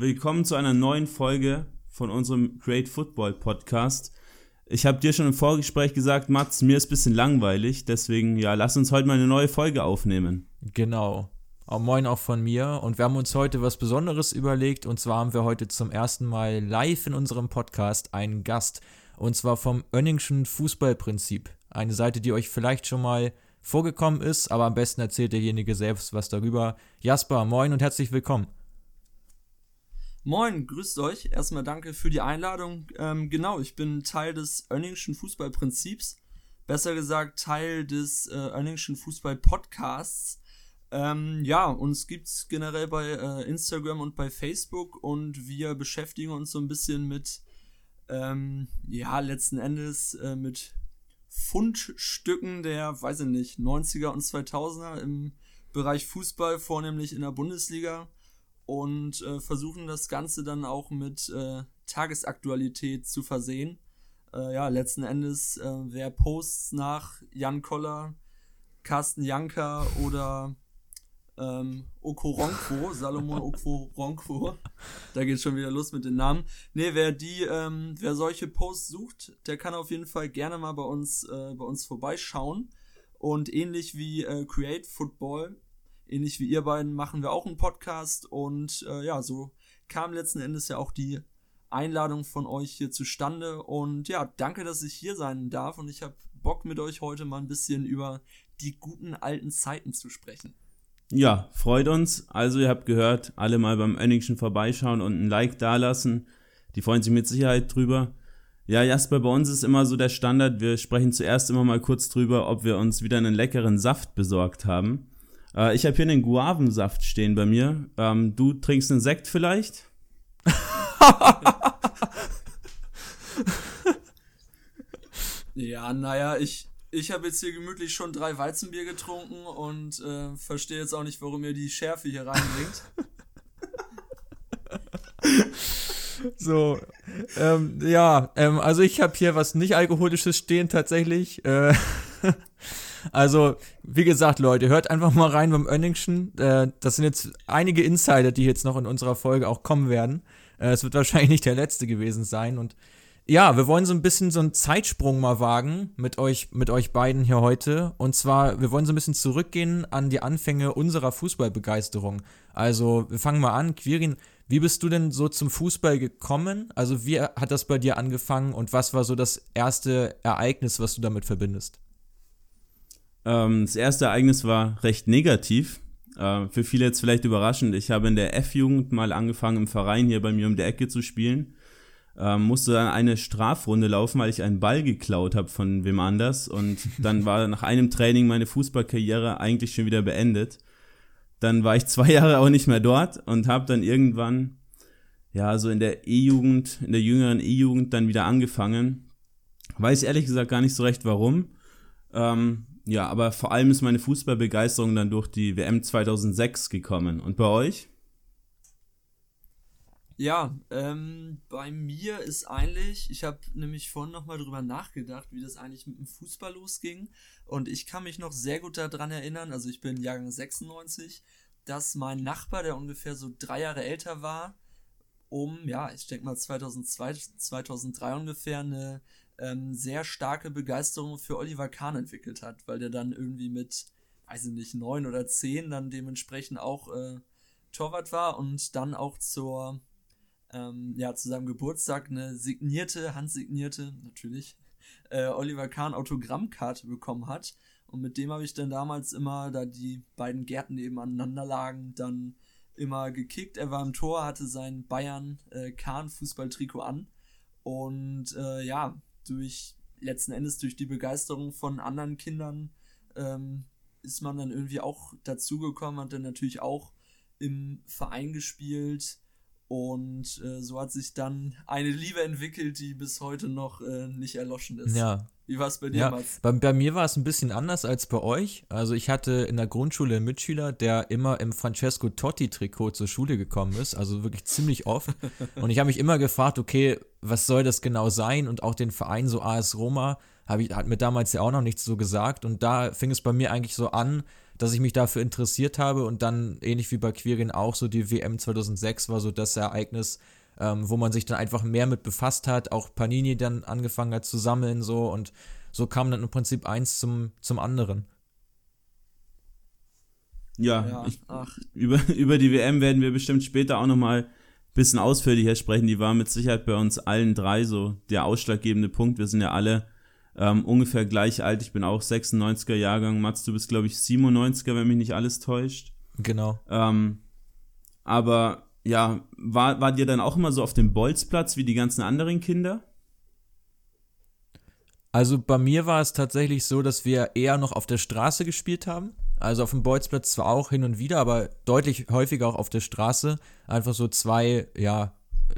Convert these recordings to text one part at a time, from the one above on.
Willkommen zu einer neuen Folge von unserem Great Football Podcast. Ich habe dir schon im Vorgespräch gesagt, Mats, mir ist ein bisschen langweilig, deswegen ja, lass uns heute mal eine neue Folge aufnehmen. Genau. Auch moin auch von mir. Und wir haben uns heute was Besonderes überlegt. Und zwar haben wir heute zum ersten Mal live in unserem Podcast einen Gast. Und zwar vom Önningschen Fußballprinzip. Eine Seite, die euch vielleicht schon mal vorgekommen ist, aber am besten erzählt derjenige selbst was darüber. Jasper, moin und herzlich willkommen. Moin, grüßt euch. Erstmal danke für die Einladung. Ähm, genau, ich bin Teil des Önningschen Fußballprinzips. Besser gesagt, Teil des äh, Önningschen Fußball-Podcasts. Ähm, ja, uns gibt's generell bei äh, Instagram und bei Facebook und wir beschäftigen uns so ein bisschen mit, ähm, ja, letzten Endes äh, mit Fundstücken der, weiß ich nicht, 90er und 2000er im Bereich Fußball, vornehmlich in der Bundesliga und äh, versuchen das Ganze dann auch mit äh, Tagesaktualität zu versehen. Äh, ja, letzten Endes, äh, wer Posts nach Jan Koller, Carsten Janker oder ähm, Okoronkwo, Salomon Okoronkwo. Da geht schon wieder los mit den Namen. Ne, wer die, ähm, wer solche Posts sucht, der kann auf jeden Fall gerne mal bei uns, äh, bei uns vorbeischauen. Und ähnlich wie äh, Create Football, ähnlich wie ihr beiden, machen wir auch einen Podcast. Und äh, ja, so kam letzten Endes ja auch die Einladung von euch hier zustande. Und ja, danke, dass ich hier sein darf. Und ich habe Bock mit euch heute mal ein bisschen über die guten alten Zeiten zu sprechen. Ja, freut uns. Also ihr habt gehört, alle mal beim Önningschen vorbeischauen und ein Like dalassen. Die freuen sich mit Sicherheit drüber. Ja, Jasper, bei uns ist immer so der Standard. Wir sprechen zuerst immer mal kurz drüber, ob wir uns wieder einen leckeren Saft besorgt haben. Äh, ich habe hier einen Guavensaft stehen bei mir. Ähm, du trinkst einen Sekt vielleicht? ja, naja, ich, ich habe jetzt hier gemütlich schon drei Weizenbier getrunken und äh, verstehe jetzt auch nicht, warum ihr die Schärfe hier reinbringt. so, ähm, ja, ähm, also ich habe hier was nicht alkoholisches stehen tatsächlich. Äh, also, wie gesagt, Leute, hört einfach mal rein beim Önningschen. Äh, das sind jetzt einige Insider, die jetzt noch in unserer Folge auch kommen werden. Äh, es wird wahrscheinlich nicht der letzte gewesen sein und ja, wir wollen so ein bisschen so einen Zeitsprung mal wagen mit euch, mit euch beiden hier heute. Und zwar, wir wollen so ein bisschen zurückgehen an die Anfänge unserer Fußballbegeisterung. Also, wir fangen mal an. Quirin, wie bist du denn so zum Fußball gekommen? Also, wie hat das bei dir angefangen und was war so das erste Ereignis, was du damit verbindest? Ähm, das erste Ereignis war recht negativ. Äh, für viele jetzt vielleicht überraschend. Ich habe in der F-Jugend mal angefangen, im Verein hier bei mir um die Ecke zu spielen ähm, musste dann eine Strafrunde laufen, weil ich einen Ball geklaut habe von wem anders. Und dann war nach einem Training meine Fußballkarriere eigentlich schon wieder beendet. Dann war ich zwei Jahre auch nicht mehr dort und habe dann irgendwann, ja, so in der E-Jugend, in der jüngeren E-Jugend dann wieder angefangen. Weiß ehrlich gesagt gar nicht so recht warum. Ähm, ja, aber vor allem ist meine Fußballbegeisterung dann durch die WM 2006 gekommen. Und bei euch? Ja, ähm, bei mir ist eigentlich, ich habe nämlich vorhin nochmal drüber nachgedacht, wie das eigentlich mit dem Fußball losging. Und ich kann mich noch sehr gut daran erinnern, also ich bin Jahrgang 96, dass mein Nachbar, der ungefähr so drei Jahre älter war, um, ja, ich denke mal 2002, 2003 ungefähr, eine ähm, sehr starke Begeisterung für Oliver Kahn entwickelt hat, weil der dann irgendwie mit, weiß ich nicht, neun oder zehn dann dementsprechend auch äh, Torwart war und dann auch zur ähm, ja, zu seinem Geburtstag eine signierte, handsignierte, natürlich, äh, Oliver Kahn Autogrammkarte bekommen hat. Und mit dem habe ich dann damals immer, da die beiden Gärten nebeneinander lagen, dann immer gekickt. Er war im Tor, hatte sein Bayern äh, an. Und äh, ja, durch letzten Endes durch die Begeisterung von anderen Kindern ähm, ist man dann irgendwie auch dazugekommen, hat dann natürlich auch im Verein gespielt, und äh, so hat sich dann eine Liebe entwickelt, die bis heute noch äh, nicht erloschen ist. Ja. Wie war es bei dir, ja, bei, bei, mir war es ein bisschen anders als bei euch. Also ich hatte in der Grundschule einen Mitschüler, der immer im Francesco Totti-Trikot zur Schule gekommen ist, also wirklich ziemlich oft. Und ich habe mich immer gefragt, okay, was soll das genau sein? Und auch den Verein, so AS Roma, ich, hat mir damals ja auch noch nichts so gesagt. Und da fing es bei mir eigentlich so an, dass ich mich dafür interessiert habe und dann, ähnlich wie bei Quirin auch, so die WM 2006 war so das Ereignis, ähm, wo man sich dann einfach mehr mit befasst hat, auch Panini dann angefangen hat zu sammeln, so und so kam dann im Prinzip eins zum, zum anderen. Ja, ja ich, über, über die WM werden wir bestimmt später auch nochmal ein bisschen ausführlicher sprechen. Die war mit Sicherheit bei uns allen drei so der ausschlaggebende Punkt. Wir sind ja alle ähm, ungefähr gleich alt. Ich bin auch 96er Jahrgang. Mats, du bist, glaube ich, 97er, wenn mich nicht alles täuscht. Genau. Ähm, aber ja, war, war dir dann auch immer so auf dem Bolzplatz wie die ganzen anderen Kinder? Also bei mir war es tatsächlich so, dass wir eher noch auf der Straße gespielt haben. Also auf dem Bolzplatz zwar auch hin und wieder, aber deutlich häufiger auch auf der Straße. Einfach so zwei, ja,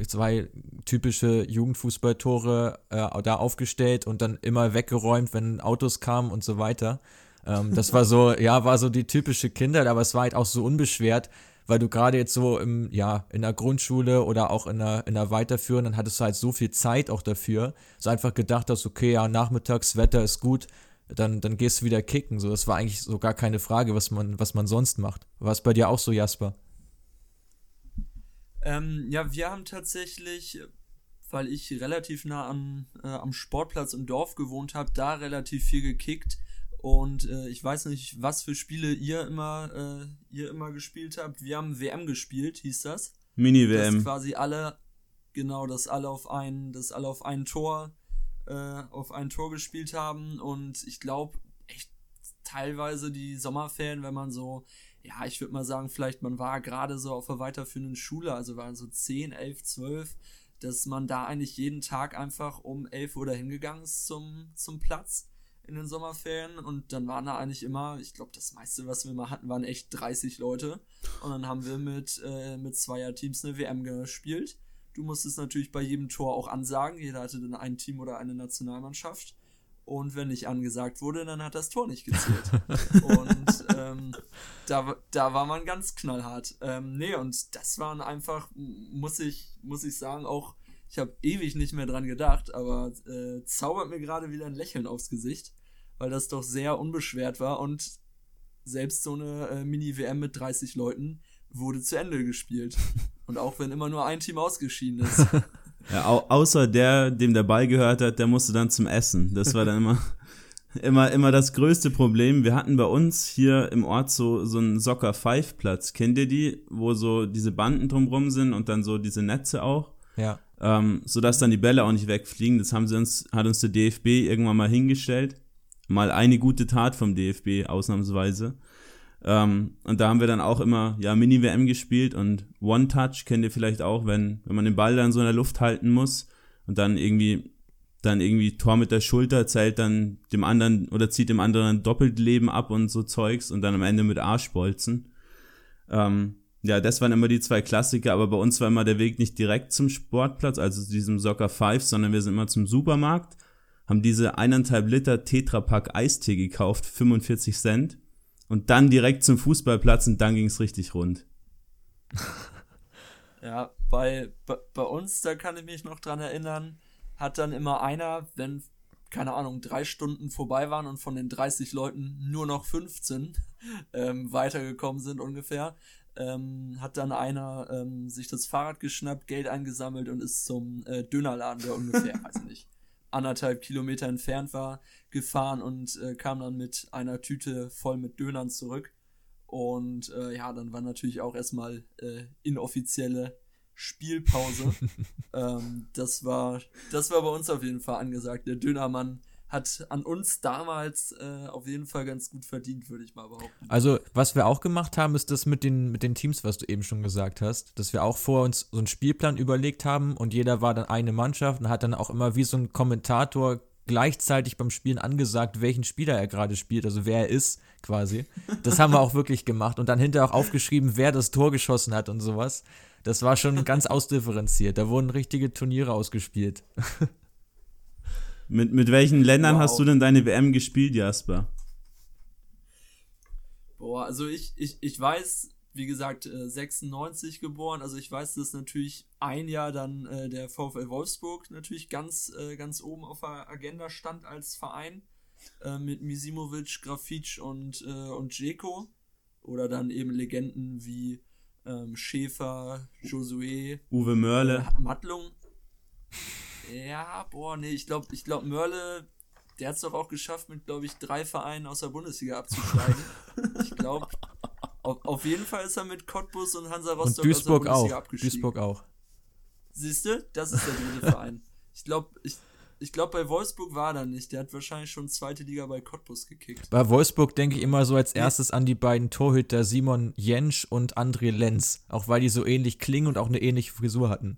zwei typische Jugendfußballtore äh, da aufgestellt und dann immer weggeräumt, wenn Autos kamen und so weiter. Ähm, das war so, ja, war so die typische Kindheit, aber es war halt auch so unbeschwert, weil du gerade jetzt so im, ja, in der Grundschule oder auch in der, in der Weiterführenden hattest du halt so viel Zeit auch dafür. So einfach gedacht hast, okay, ja, nachmittags, Wetter ist gut, dann, dann gehst du wieder kicken. So, das war eigentlich so gar keine Frage, was man, was man sonst macht. War es bei dir auch so, Jasper? Ähm, ja, wir haben tatsächlich, weil ich relativ nah am, äh, am Sportplatz im Dorf gewohnt habe, da relativ viel gekickt. Und äh, ich weiß nicht, was für Spiele ihr immer, äh, ihr immer gespielt habt. Wir haben WM gespielt, hieß das. Mini-WM. Dass quasi alle, genau, dass alle auf ein, dass alle auf ein Tor, äh, auf ein Tor gespielt haben. Und ich glaube, echt teilweise die Sommerferien, wenn man so, ja, ich würde mal sagen, vielleicht man war gerade so auf der weiterführenden Schule, also waren so 10, 11, 12, dass man da eigentlich jeden Tag einfach um 11 Uhr dahin gegangen ist zum, zum Platz in den Sommerferien und dann waren da eigentlich immer, ich glaube, das meiste, was wir mal hatten, waren echt 30 Leute und dann haben wir mit, äh, mit Zweierteams eine WM gespielt. Du musstest natürlich bei jedem Tor auch ansagen, jeder hatte dann ein Team oder eine Nationalmannschaft und wenn nicht angesagt wurde, dann hat das Tor nicht gezählt. und ähm, da, da war man ganz knallhart. Ähm, nee, und das waren einfach, muss ich, muss ich sagen, auch ich habe ewig nicht mehr dran gedacht, aber äh, zaubert mir gerade wieder ein Lächeln aufs Gesicht, weil das doch sehr unbeschwert war und selbst so eine äh, Mini-WM mit 30 Leuten wurde zu Ende gespielt. Und auch wenn immer nur ein Team ausgeschieden ist. Ja, au außer der, dem der Ball gehört hat, der musste dann zum Essen. Das war dann immer, immer, immer das größte Problem. Wir hatten bei uns hier im Ort so, so einen Soccer Five Platz. Kennt ihr die? Wo so diese Banden drumrum sind und dann so diese Netze auch? Ja ähm, sodass dann die Bälle auch nicht wegfliegen. Das haben sie uns, hat uns der DFB irgendwann mal hingestellt. Mal eine gute Tat vom DFB, ausnahmsweise. Ähm, und da haben wir dann auch immer, ja, Mini-WM gespielt und One-Touch kennt ihr vielleicht auch, wenn, wenn man den Ball dann so in der Luft halten muss und dann irgendwie, dann irgendwie Tor mit der Schulter zählt dann dem anderen oder zieht dem anderen doppelt Leben ab und so Zeugs und dann am Ende mit Arschbolzen. Ähm, ja, das waren immer die zwei Klassiker, aber bei uns war immer der Weg nicht direkt zum Sportplatz, also zu diesem Soccer Five, sondern wir sind immer zum Supermarkt, haben diese eineinhalb Liter Tetrapack Eistee gekauft, 45 Cent, und dann direkt zum Fußballplatz und dann ging's richtig rund. Ja, bei, bei, bei uns, da kann ich mich noch dran erinnern, hat dann immer einer, wenn, keine Ahnung, drei Stunden vorbei waren und von den 30 Leuten nur noch 15 ähm, weitergekommen sind ungefähr, ähm, hat dann einer ähm, sich das Fahrrad geschnappt, Geld eingesammelt und ist zum äh, Dönerladen, der ungefähr, weiß nicht, anderthalb Kilometer entfernt war, gefahren und äh, kam dann mit einer Tüte voll mit Dönern zurück. Und äh, ja, dann war natürlich auch erstmal äh, inoffizielle Spielpause. ähm, das war, das war bei uns auf jeden Fall angesagt. Der Dönermann hat an uns damals äh, auf jeden Fall ganz gut verdient, würde ich mal behaupten. Also, was wir auch gemacht haben, ist das mit den, mit den Teams, was du eben schon gesagt hast, dass wir auch vor uns so einen Spielplan überlegt haben und jeder war dann eine Mannschaft und hat dann auch immer wie so ein Kommentator gleichzeitig beim Spielen angesagt, welchen Spieler er gerade spielt, also wer er ist, quasi. Das haben wir auch wirklich gemacht und dann hinterher auch aufgeschrieben, wer das Tor geschossen hat und sowas. Das war schon ganz ausdifferenziert. Da wurden richtige Turniere ausgespielt. Mit, mit welchen Ländern wow. hast du denn deine WM gespielt, Jasper? Boah, also ich, ich, ich weiß wie gesagt, 96 geboren. Also ich weiß, dass natürlich ein Jahr dann äh, der VfL Wolfsburg natürlich ganz, äh, ganz oben auf der Agenda stand als Verein. Äh, mit Misimovic, Grafitsch und, äh, und Jeko. Oder dann eben Legenden wie ähm, Schäfer, Josué, Uwe Mörle. Mattlung. Ja, boah, nee, ich glaube, ich glaube, Mörle, der hat es doch auch geschafft, mit, glaube ich, drei Vereinen aus der Bundesliga abzusteigen. ich glaube, auf, auf, jeden Fall ist er mit Cottbus und Hansa Rostock und Duisburg aus der Bundesliga auch. abgestiegen. Duisburg auch. Siehst du? Das ist der dritte Verein. Ich glaube, ich, ich glaube, bei Wolfsburg war er nicht. Der hat wahrscheinlich schon zweite Liga bei Cottbus gekickt. Bei Wolfsburg denke ich immer so als erstes an die beiden Torhüter Simon Jentsch und André Lenz. Auch weil die so ähnlich klingen und auch eine ähnliche Frisur hatten.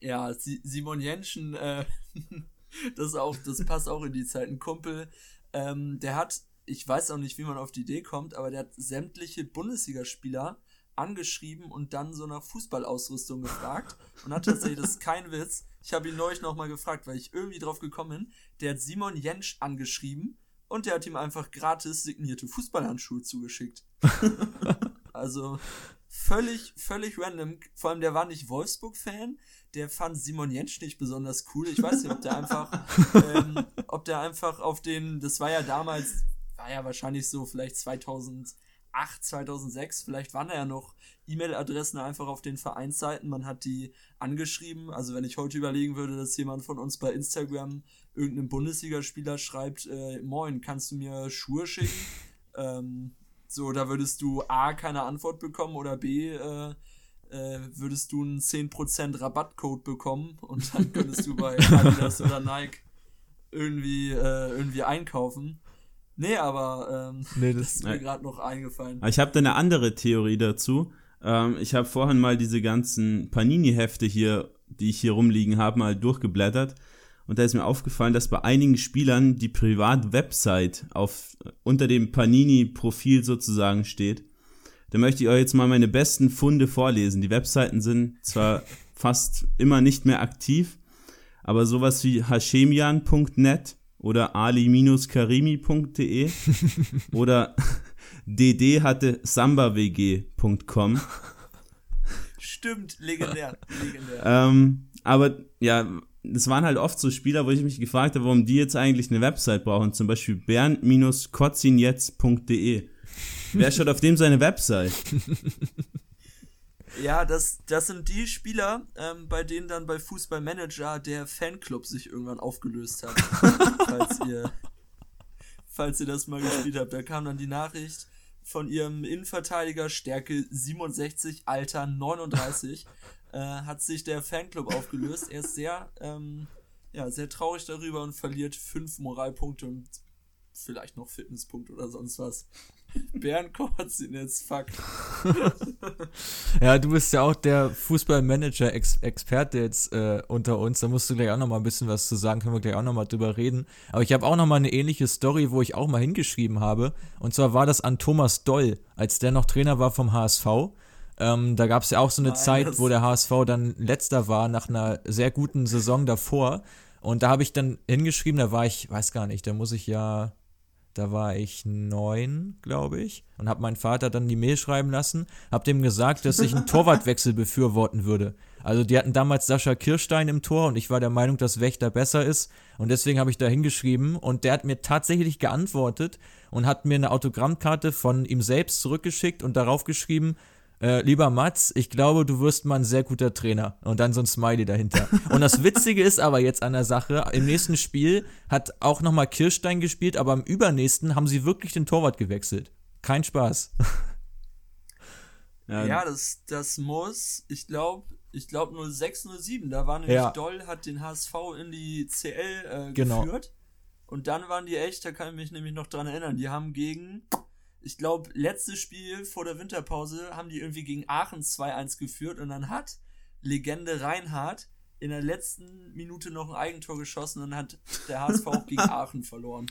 Ja, Simon Jenschen, äh, das auch, das passt auch in die Zeit. Ein Kumpel, ähm, der hat, ich weiß auch nicht, wie man auf die Idee kommt, aber der hat sämtliche Bundesligaspieler angeschrieben und dann so nach Fußballausrüstung gefragt und hat tatsächlich, das ist kein Witz, ich habe ihn neulich nochmal gefragt, weil ich irgendwie drauf gekommen bin, der hat Simon Jentsch angeschrieben und der hat ihm einfach gratis signierte Fußballhandschuhe zugeschickt. also völlig, völlig random. Vor allem, der war nicht Wolfsburg-Fan, der fand Simon Jentsch nicht besonders cool. Ich weiß nicht, ob der einfach, ähm, ob der einfach auf den, das war ja damals, war ja wahrscheinlich so vielleicht 2000 2008, 2006, vielleicht waren da ja noch E-Mail-Adressen einfach auf den Vereinsseiten, man hat die angeschrieben. Also wenn ich heute überlegen würde, dass jemand von uns bei Instagram irgendeinem Bundesligaspieler schreibt, äh, moin, kannst du mir Schuhe schicken? ähm, so, da würdest du A, keine Antwort bekommen oder B, äh, äh, würdest du einen 10% Rabattcode bekommen und dann könntest du bei Adidas oder Nike irgendwie, äh, irgendwie einkaufen. Nee, aber ähm, nee, das, das ist mir gerade noch eingefallen. Ich habe da eine andere Theorie dazu. Ähm, ich habe vorhin mal diese ganzen Panini-Hefte hier, die ich hier rumliegen habe, mal durchgeblättert. Und da ist mir aufgefallen, dass bei einigen Spielern die Privat-Website auf, unter dem Panini-Profil sozusagen steht. Da möchte ich euch jetzt mal meine besten Funde vorlesen. Die Webseiten sind zwar fast immer nicht mehr aktiv, aber sowas wie hashemian.net oder ali-karimi.de oder dd hatte sambawg.com. Stimmt, legendär. legendär. ähm, aber ja, es waren halt oft so Spieler, wo ich mich gefragt habe, warum die jetzt eigentlich eine Website brauchen. Zum Beispiel bernd-kotzinjetz.de. Wer schaut auf dem seine Website? Ja, das, das sind die Spieler, ähm, bei denen dann bei Fußballmanager der Fanclub sich irgendwann aufgelöst hat. falls ihr falls ihr das mal gespielt habt. Da kam dann die Nachricht von ihrem Innenverteidiger Stärke 67, Alter 39, äh, hat sich der Fanclub aufgelöst. Er ist sehr, ähm, ja, sehr traurig darüber und verliert fünf Moralpunkte und vielleicht noch Fitnesspunkte oder sonst was. Bären kotzen jetzt, fuck. ja, du bist ja auch der Fußballmanager-Experte jetzt äh, unter uns. Da musst du gleich auch noch mal ein bisschen was zu sagen. Können wir gleich auch noch mal drüber reden. Aber ich habe auch noch mal eine ähnliche Story, wo ich auch mal hingeschrieben habe. Und zwar war das an Thomas Doll, als der noch Trainer war vom HSV. Ähm, da gab es ja auch so eine Nein, Zeit, wo der HSV dann letzter war nach einer sehr guten Saison davor. Und da habe ich dann hingeschrieben, da war ich, weiß gar nicht, da muss ich ja da war ich neun, glaube ich, und habe meinen Vater dann die Mail schreiben lassen, habe dem gesagt, dass ich einen Torwartwechsel befürworten würde. Also die hatten damals Sascha Kirstein im Tor und ich war der Meinung, dass Wächter besser ist und deswegen habe ich da hingeschrieben und der hat mir tatsächlich geantwortet und hat mir eine Autogrammkarte von ihm selbst zurückgeschickt und darauf geschrieben, äh, lieber Mats, ich glaube, du wirst mal ein sehr guter Trainer. Und dann so ein Smiley dahinter. Und das Witzige ist aber jetzt an der Sache, im nächsten Spiel hat auch nochmal Kirstein gespielt, aber im übernächsten haben sie wirklich den Torwart gewechselt. Kein Spaß. Ja, ja das, das muss, ich glaube, ich glaube 06, 07, da war nämlich ja. Doll, hat den HSV in die CL äh, genau. geführt. Und dann waren die echt, da kann ich mich nämlich noch dran erinnern, die haben gegen ich glaube, letztes Spiel vor der Winterpause haben die irgendwie gegen Aachen 2-1 geführt und dann hat Legende Reinhardt in der letzten Minute noch ein Eigentor geschossen und hat der HSV auch gegen Aachen verloren.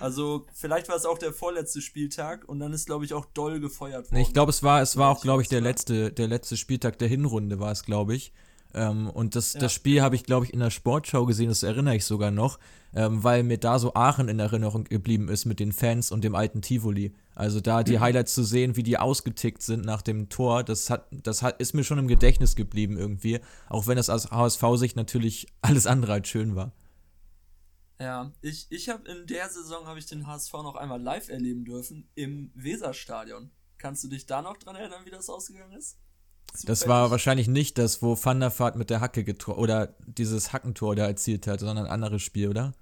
Also vielleicht war es auch der vorletzte Spieltag und dann ist glaube ich auch doll gefeuert worden. Ich glaube es war es war auch glaube ich der letzte der letzte Spieltag der Hinrunde war es glaube ich. Ähm, und das, ja. das Spiel habe ich, glaube ich, in der Sportschau gesehen, das erinnere ich sogar noch, ähm, weil mir da so Aachen in Erinnerung geblieben ist mit den Fans und dem alten Tivoli. Also da die mhm. Highlights zu sehen, wie die ausgetickt sind nach dem Tor, das hat, das hat, ist mir schon im Gedächtnis geblieben irgendwie, auch wenn das aus HSV-Sicht natürlich alles andere als schön war. Ja, ich, ich habe in der Saison habe ich den HSV noch einmal live erleben dürfen im Weserstadion. Kannst du dich da noch dran erinnern, wie das ausgegangen ist? Zufällig. Das war wahrscheinlich nicht das, wo Van der Vaart mit der Hacke getor oder dieses Hackentor da erzielt hat, sondern ein anderes Spiel, oder?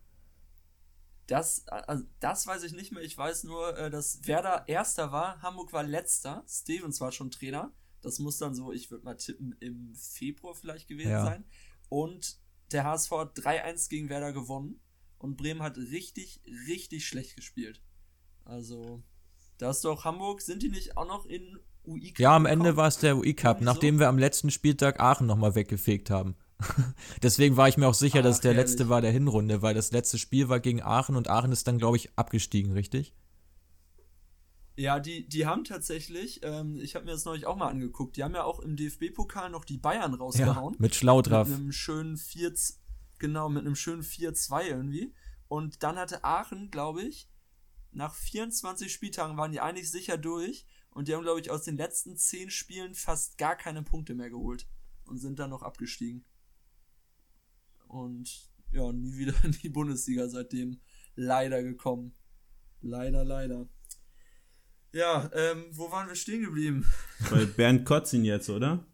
Das, also das weiß ich nicht mehr. Ich weiß nur, äh, dass Werder Erster war, Hamburg war Letzter, Stevens war schon Trainer. Das muss dann so, ich würde mal tippen, im Februar vielleicht gewesen ja. sein. Und der HSV hat 3-1 gegen Werder gewonnen. Und Bremen hat richtig, richtig schlecht gespielt. Also, da ist doch Hamburg, sind die nicht auch noch in UI Cup? Ja, am Ende war es der UI Cup, nachdem so? wir am letzten Spieltag Aachen nochmal weggefegt haben. Deswegen war ich mir auch sicher, Ach, dass es der herrlich. letzte war der Hinrunde, weil das letzte Spiel war gegen Aachen und Aachen ist dann, glaube ich, abgestiegen, richtig? Ja, die, die haben tatsächlich, ähm, ich habe mir das neulich auch mal angeguckt, die haben ja auch im DFB-Pokal noch die Bayern rausgehauen. Ja, mit Schlaudraff. Mit einem schönen 4, genau, mit einem schönen 4-2 irgendwie. Und dann hatte Aachen, glaube ich, nach 24 Spieltagen waren die eigentlich sicher durch und die haben, glaube ich, aus den letzten 10 Spielen fast gar keine Punkte mehr geholt und sind dann noch abgestiegen. Und ja, nie wieder in die Bundesliga seitdem leider gekommen. Leider, leider. Ja, ähm, wo waren wir stehen geblieben? Bei Bernd Kotzin jetzt, oder?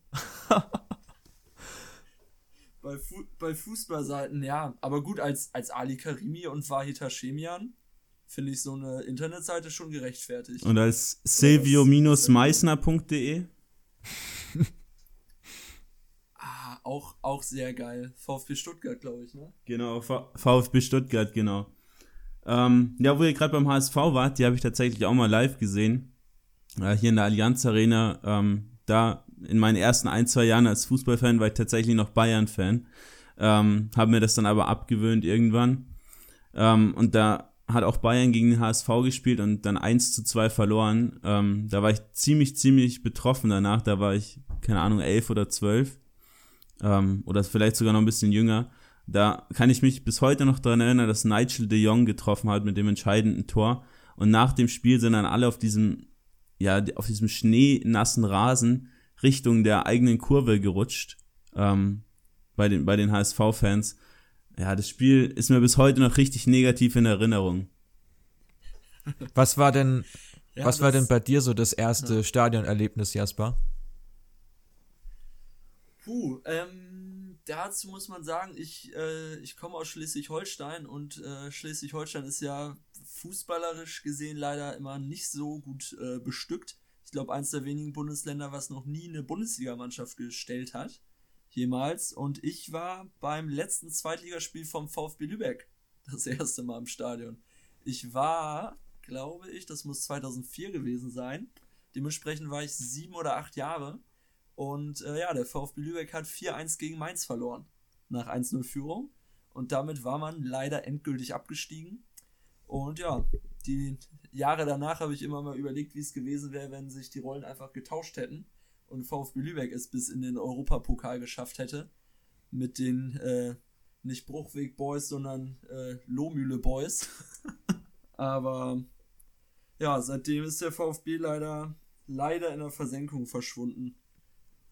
bei, Fu bei Fußballseiten, ja. Aber gut, als, als Ali Karimi und Wahid Hashemian finde ich so eine Internetseite schon gerechtfertigt. Und als silvio-meissner.de? auch, auch sehr geil. VfB Stuttgart, glaube ich, ne? Genau, VfB Stuttgart, genau. Ähm, ja, wo ihr gerade beim HSV wart, die habe ich tatsächlich auch mal live gesehen. Äh, hier in der Allianz Arena. Ähm, da in meinen ersten ein, zwei Jahren als Fußballfan war ich tatsächlich noch Bayern-Fan. Ähm, habe mir das dann aber abgewöhnt irgendwann. Ähm, und da hat auch Bayern gegen den HSV gespielt und dann 1 zu 2 verloren. Ähm, da war ich ziemlich, ziemlich betroffen danach. Da war ich, keine Ahnung, elf oder zwölf ähm, oder vielleicht sogar noch ein bisschen jünger. Da kann ich mich bis heute noch daran erinnern, dass Nigel de Jong getroffen hat mit dem entscheidenden Tor. Und nach dem Spiel sind dann alle auf diesem, ja, auf diesem schneenassen Rasen Richtung der eigenen Kurve gerutscht. Ähm, bei den, bei den HSV-Fans. Ja, das Spiel ist mir bis heute noch richtig negativ in Erinnerung. Was war denn, ja, was war denn bei dir so das erste ja. Stadionerlebnis, Jasper? Puh, ähm, dazu muss man sagen, ich, äh, ich komme aus Schleswig-Holstein und äh, Schleswig-Holstein ist ja fußballerisch gesehen leider immer nicht so gut äh, bestückt. Ich glaube, eins der wenigen Bundesländer, was noch nie eine Bundesligamannschaft gestellt hat. Jemals. Und ich war beim letzten Zweitligaspiel vom VfB Lübeck. Das erste Mal im Stadion. Ich war, glaube ich, das muss 2004 gewesen sein. Dementsprechend war ich sieben oder acht Jahre. Und äh, ja, der VfB Lübeck hat 4-1 gegen Mainz verloren. Nach 1-0 Führung. Und damit war man leider endgültig abgestiegen. Und ja, die Jahre danach habe ich immer mal überlegt, wie es gewesen wäre, wenn sich die Rollen einfach getauscht hätten und VfB Lübeck es bis in den Europapokal geschafft hätte. Mit den äh, nicht Bruchweg Boys, sondern äh, Lohmühle Boys. Aber ja, seitdem ist der VfB leider, leider in der Versenkung verschwunden.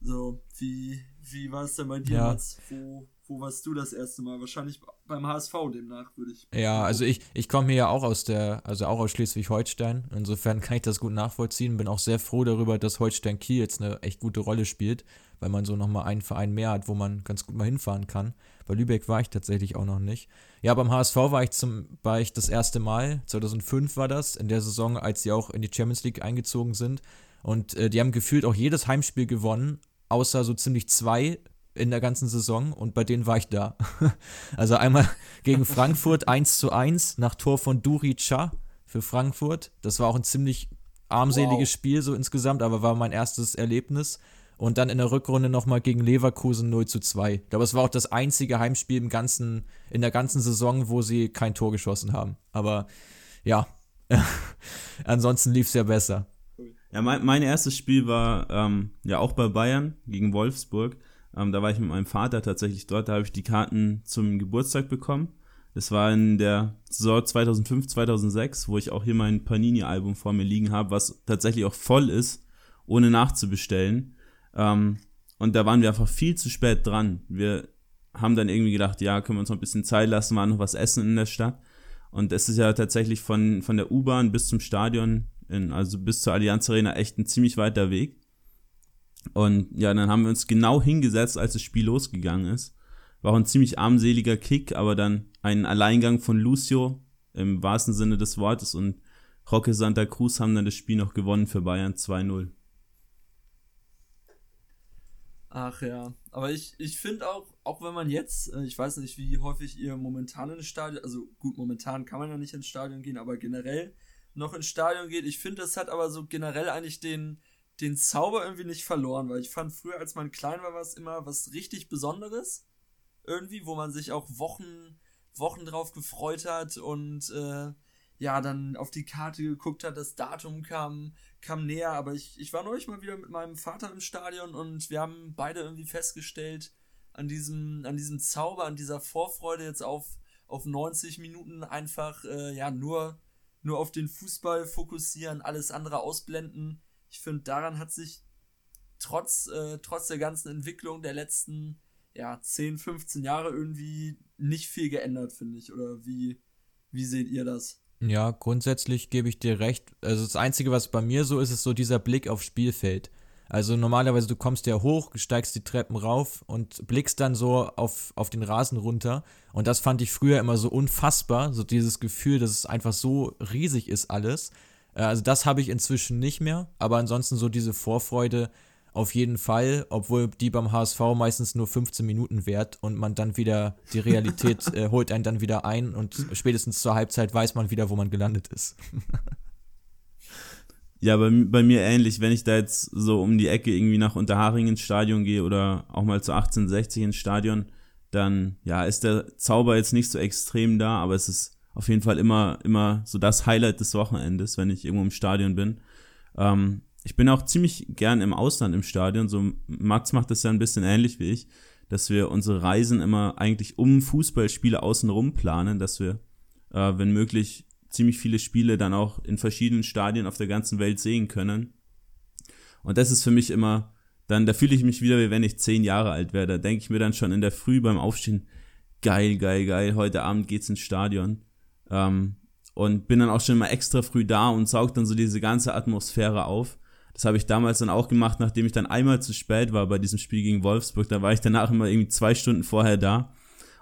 So, wie, wie war es denn bei dir, ja. Mats? Wo, wo warst du das erste Mal? Wahrscheinlich beim HSV demnach, würde ich. Ja, also ich, ich komme hier ja auch aus der, also auch aus Schleswig-Holstein. Insofern kann ich das gut nachvollziehen. Bin auch sehr froh darüber, dass Holstein Kiel jetzt eine echt gute Rolle spielt, weil man so nochmal einen Verein mehr hat, wo man ganz gut mal hinfahren kann. Bei Lübeck war ich tatsächlich auch noch nicht. Ja, beim HSV war ich zum, war ich das erste Mal, 2005 war das, in der Saison, als sie auch in die Champions League eingezogen sind. Und äh, die haben gefühlt auch jedes Heimspiel gewonnen, außer so ziemlich zwei in der ganzen Saison und bei denen war ich da. also einmal gegen Frankfurt 1 zu 1 nach Tor von Duri Cha für Frankfurt. Das war auch ein ziemlich armseliges wow. Spiel so insgesamt, aber war mein erstes Erlebnis. Und dann in der Rückrunde nochmal gegen Leverkusen 0 zu 2. Ich glaube, es war auch das einzige Heimspiel im ganzen, in der ganzen Saison, wo sie kein Tor geschossen haben. Aber ja, ansonsten lief es ja besser. Ja, mein, mein erstes Spiel war ähm, ja auch bei Bayern gegen Wolfsburg. Ähm, da war ich mit meinem Vater tatsächlich dort, da habe ich die Karten zum Geburtstag bekommen. Das war in der Saison 2005, 2006, wo ich auch hier mein Panini-Album vor mir liegen habe, was tatsächlich auch voll ist, ohne nachzubestellen. Ähm, und da waren wir einfach viel zu spät dran. Wir haben dann irgendwie gedacht, ja, können wir uns noch ein bisschen Zeit lassen, mal noch was essen in der Stadt. Und es ist ja tatsächlich von, von der U-Bahn bis zum Stadion, in, also bis zur Allianz Arena, echt ein ziemlich weiter Weg. Und ja, dann haben wir uns genau hingesetzt, als das Spiel losgegangen ist. War auch ein ziemlich armseliger Kick, aber dann ein Alleingang von Lucio im wahrsten Sinne des Wortes und Roque Santa Cruz haben dann das Spiel noch gewonnen für Bayern 2-0. Ach ja, aber ich, ich finde auch, auch wenn man jetzt, äh, ich weiß nicht, wie häufig ihr momentan ins Stadion, also gut, momentan kann man ja nicht ins Stadion gehen, aber generell noch ins Stadion geht, ich finde, das hat aber so generell eigentlich den, den Zauber irgendwie nicht verloren, weil ich fand früher, als man klein war, war es immer was richtig Besonderes. Irgendwie, wo man sich auch Wochen, Wochen drauf gefreut hat und äh, ja, dann auf die Karte geguckt hat, das Datum kam, kam näher, aber ich, ich war neulich mal wieder mit meinem Vater im Stadion und wir haben beide irgendwie festgestellt, an diesem, an diesem Zauber, an dieser Vorfreude jetzt auf, auf 90 Minuten einfach, äh, ja, nur, nur auf den Fußball fokussieren, alles andere ausblenden ich finde, daran hat sich trotz, äh, trotz der ganzen Entwicklung der letzten ja, 10, 15 Jahre irgendwie nicht viel geändert, finde ich. Oder wie, wie seht ihr das? Ja, grundsätzlich gebe ich dir recht. Also das Einzige, was bei mir so ist, ist so dieser Blick aufs Spielfeld. Also normalerweise, du kommst ja hoch, steigst die Treppen rauf und blickst dann so auf, auf den Rasen runter. Und das fand ich früher immer so unfassbar, so dieses Gefühl, dass es einfach so riesig ist alles. Also das habe ich inzwischen nicht mehr, aber ansonsten so diese Vorfreude auf jeden Fall, obwohl die beim HSV meistens nur 15 Minuten wert und man dann wieder, die Realität äh, holt einen dann wieder ein und spätestens zur Halbzeit weiß man wieder, wo man gelandet ist. ja, bei, bei mir ähnlich, wenn ich da jetzt so um die Ecke irgendwie nach Unterharing ins Stadion gehe oder auch mal zu 1860 ins Stadion, dann ja, ist der Zauber jetzt nicht so extrem da, aber es ist auf jeden Fall immer, immer so das Highlight des Wochenendes, wenn ich irgendwo im Stadion bin. Ähm, ich bin auch ziemlich gern im Ausland im Stadion. So Max macht das ja ein bisschen ähnlich wie ich, dass wir unsere Reisen immer eigentlich um Fußballspiele außenrum planen, dass wir, äh, wenn möglich, ziemlich viele Spiele dann auch in verschiedenen Stadien auf der ganzen Welt sehen können. Und das ist für mich immer, dann, da fühle ich mich wieder, wie wenn ich zehn Jahre alt wäre. Da denke ich mir dann schon in der Früh beim Aufstehen, geil, geil, geil, heute Abend geht's ins Stadion. Ähm, und bin dann auch schon mal extra früh da und saug dann so diese ganze Atmosphäre auf. Das habe ich damals dann auch gemacht, nachdem ich dann einmal zu spät war bei diesem Spiel gegen Wolfsburg. Da war ich danach immer irgendwie zwei Stunden vorher da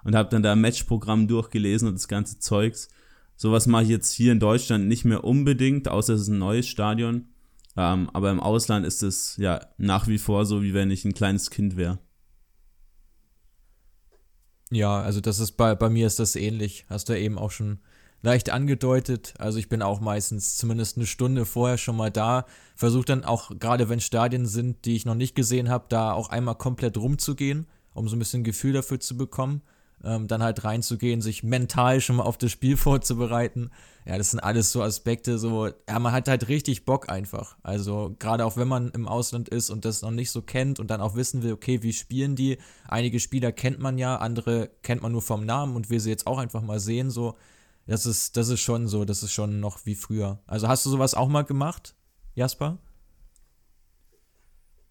und habe dann da Matchprogramm durchgelesen und das ganze Zeugs. Sowas mache ich jetzt hier in Deutschland nicht mehr unbedingt, außer es ist ein neues Stadion. Ähm, aber im Ausland ist es ja nach wie vor so, wie wenn ich ein kleines Kind wäre. Ja, also das ist bei, bei mir ist das ähnlich. Hast du eben auch schon leicht angedeutet. Also ich bin auch meistens zumindest eine Stunde vorher schon mal da. Versuche dann auch, gerade wenn Stadien sind, die ich noch nicht gesehen habe, da auch einmal komplett rumzugehen, um so ein bisschen Gefühl dafür zu bekommen. Ähm, dann halt reinzugehen, sich mental schon mal auf das Spiel vorzubereiten. Ja, das sind alles so Aspekte, so, ja, man hat halt richtig Bock einfach. Also, gerade auch wenn man im Ausland ist und das noch nicht so kennt und dann auch wissen will, okay, wie spielen die? Einige Spieler kennt man ja, andere kennt man nur vom Namen und will sie jetzt auch einfach mal sehen, so das ist, das ist schon so, das ist schon noch wie früher. Also hast du sowas auch mal gemacht, Jasper?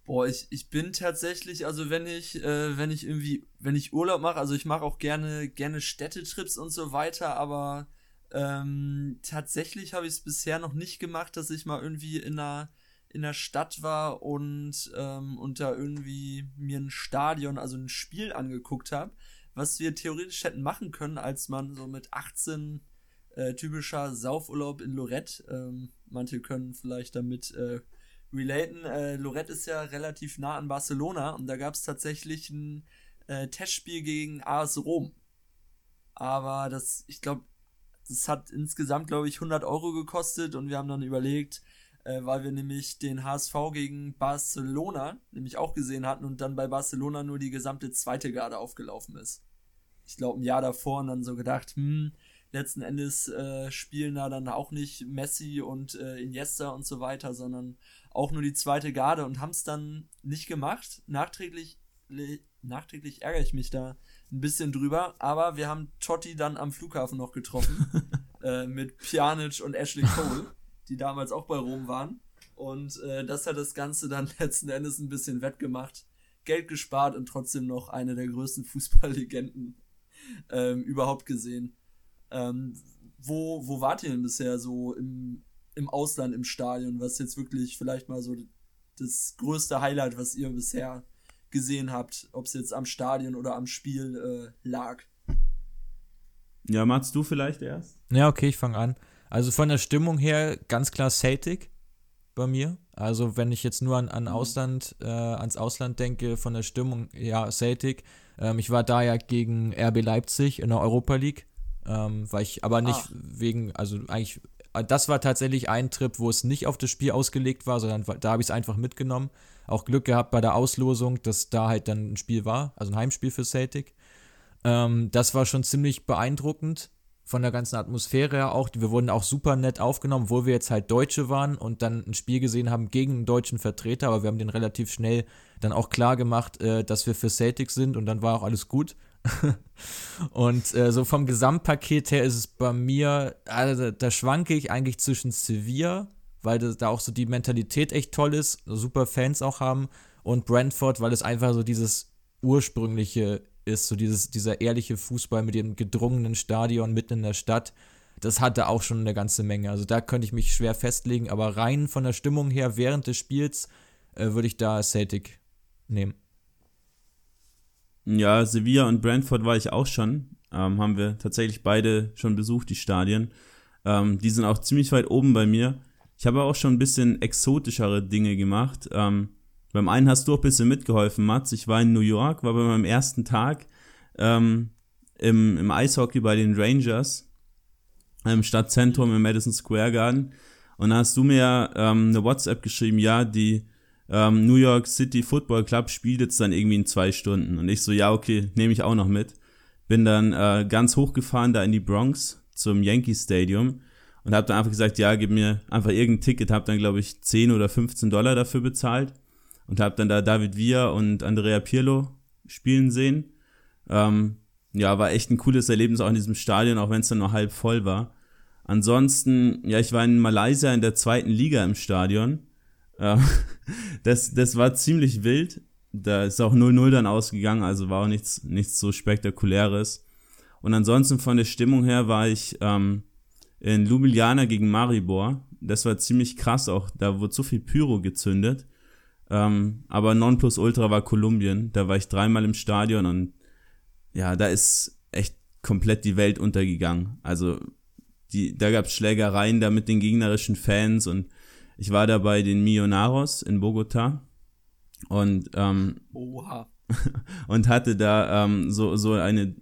Boah, ich, ich bin tatsächlich, also wenn ich, äh, wenn ich irgendwie, wenn ich Urlaub mache, also ich mache auch gerne, gerne Städtetrips und so weiter, aber ähm, tatsächlich habe ich es bisher noch nicht gemacht, dass ich mal irgendwie in einer, in der Stadt war und, ähm, und da irgendwie mir ein Stadion, also ein Spiel angeguckt habe was wir theoretisch hätten machen können, als man so mit 18 äh, typischer Saufurlaub in Lorette, ähm, manche können vielleicht damit äh, relaten. Äh, Lorette ist ja relativ nah an Barcelona und da gab es tatsächlich ein äh, Testspiel gegen AS Rom. Aber das, ich glaube, das hat insgesamt, glaube ich, 100 Euro gekostet und wir haben dann überlegt, äh, weil wir nämlich den HSV gegen Barcelona nämlich auch gesehen hatten und dann bei Barcelona nur die gesamte zweite Garde aufgelaufen ist ich glaube, ein Jahr davor und dann so gedacht, hm, letzten Endes äh, spielen da dann auch nicht Messi und äh, Iniesta und so weiter, sondern auch nur die zweite Garde und haben es dann nicht gemacht. Nachträglich nachträglich, ärgere ich mich da ein bisschen drüber, aber wir haben Totti dann am Flughafen noch getroffen äh, mit Pjanic und Ashley Cole, die damals auch bei Rom waren. Und äh, das hat das Ganze dann letzten Endes ein bisschen wettgemacht. Geld gespart und trotzdem noch eine der größten Fußballlegenden ähm, überhaupt gesehen. Ähm, wo, wo wart ihr denn bisher so im, im Ausland, im Stadion? Was jetzt wirklich vielleicht mal so das größte Highlight, was ihr bisher gesehen habt, ob es jetzt am Stadion oder am Spiel äh, lag? Ja, Mats, du vielleicht erst? Ja, okay, ich fange an. Also von der Stimmung her ganz klar Celtic bei mir. Also wenn ich jetzt nur an, an mhm. Ausland, äh, ans Ausland denke, von der Stimmung, ja, Celtic. Ähm, ich war da ja gegen RB Leipzig in der Europa League, ähm, weil ich aber nicht Ach. wegen, also eigentlich, äh, das war tatsächlich ein Trip, wo es nicht auf das Spiel ausgelegt war, sondern da habe ich es einfach mitgenommen. Auch Glück gehabt bei der Auslosung, dass da halt dann ein Spiel war, also ein Heimspiel für Celtic. Ähm, das war schon ziemlich beeindruckend von der ganzen Atmosphäre her auch. Wir wurden auch super nett aufgenommen, wo wir jetzt halt Deutsche waren und dann ein Spiel gesehen haben gegen einen deutschen Vertreter, aber wir haben den relativ schnell dann auch klar gemacht, äh, dass wir für Celtic sind und dann war auch alles gut. und äh, so vom Gesamtpaket her ist es bei mir, also da schwanke ich eigentlich zwischen Sevilla, weil das, da auch so die Mentalität echt toll ist, super Fans auch haben, und Brentford, weil es einfach so dieses ursprüngliche ist, so dieses, dieser ehrliche Fußball mit dem gedrungenen Stadion mitten in der Stadt, das hatte auch schon eine ganze Menge. Also da könnte ich mich schwer festlegen, aber rein von der Stimmung her während des Spiels äh, würde ich da Celtic nehmen. Ja, Sevilla und Brentford war ich auch schon. Ähm, haben wir tatsächlich beide schon besucht, die Stadien. Ähm, die sind auch ziemlich weit oben bei mir. Ich habe auch schon ein bisschen exotischere Dinge gemacht. Ähm, beim einen hast du auch ein bisschen mitgeholfen, Mats. Ich war in New York, war bei meinem ersten Tag ähm, im, im Eishockey bei den Rangers im Stadtzentrum im Madison Square Garden. Und da hast du mir ähm, eine WhatsApp geschrieben, ja, die ähm, New York City Football Club spielt jetzt dann irgendwie in zwei Stunden. Und ich so, ja, okay, nehme ich auch noch mit. Bin dann äh, ganz hochgefahren da in die Bronx zum Yankee Stadium und habe dann einfach gesagt, ja, gib mir einfach irgendein Ticket, habe dann, glaube ich, 10 oder 15 Dollar dafür bezahlt und habe dann da David Villa und Andrea Pirlo spielen sehen. Ähm, ja, war echt ein cooles Erlebnis auch in diesem Stadion, auch wenn es dann nur halb voll war. Ansonsten, ja, ich war in Malaysia in der zweiten Liga im Stadion. Ähm, das, das war ziemlich wild. Da ist auch 0-0 dann ausgegangen, also war auch nichts, nichts so Spektakuläres. Und ansonsten von der Stimmung her war ich ähm, in Ljubljana gegen Maribor. Das war ziemlich krass auch. Da wurde so viel Pyro gezündet. Ähm, aber Nonplusultra war Kolumbien. Da war ich dreimal im Stadion und ja, da ist echt komplett die Welt untergegangen. Also die, da gab es Schlägereien da mit den gegnerischen Fans und ich war da bei den Millonarios in Bogota und ähm, Oha. und hatte da ähm, so so eine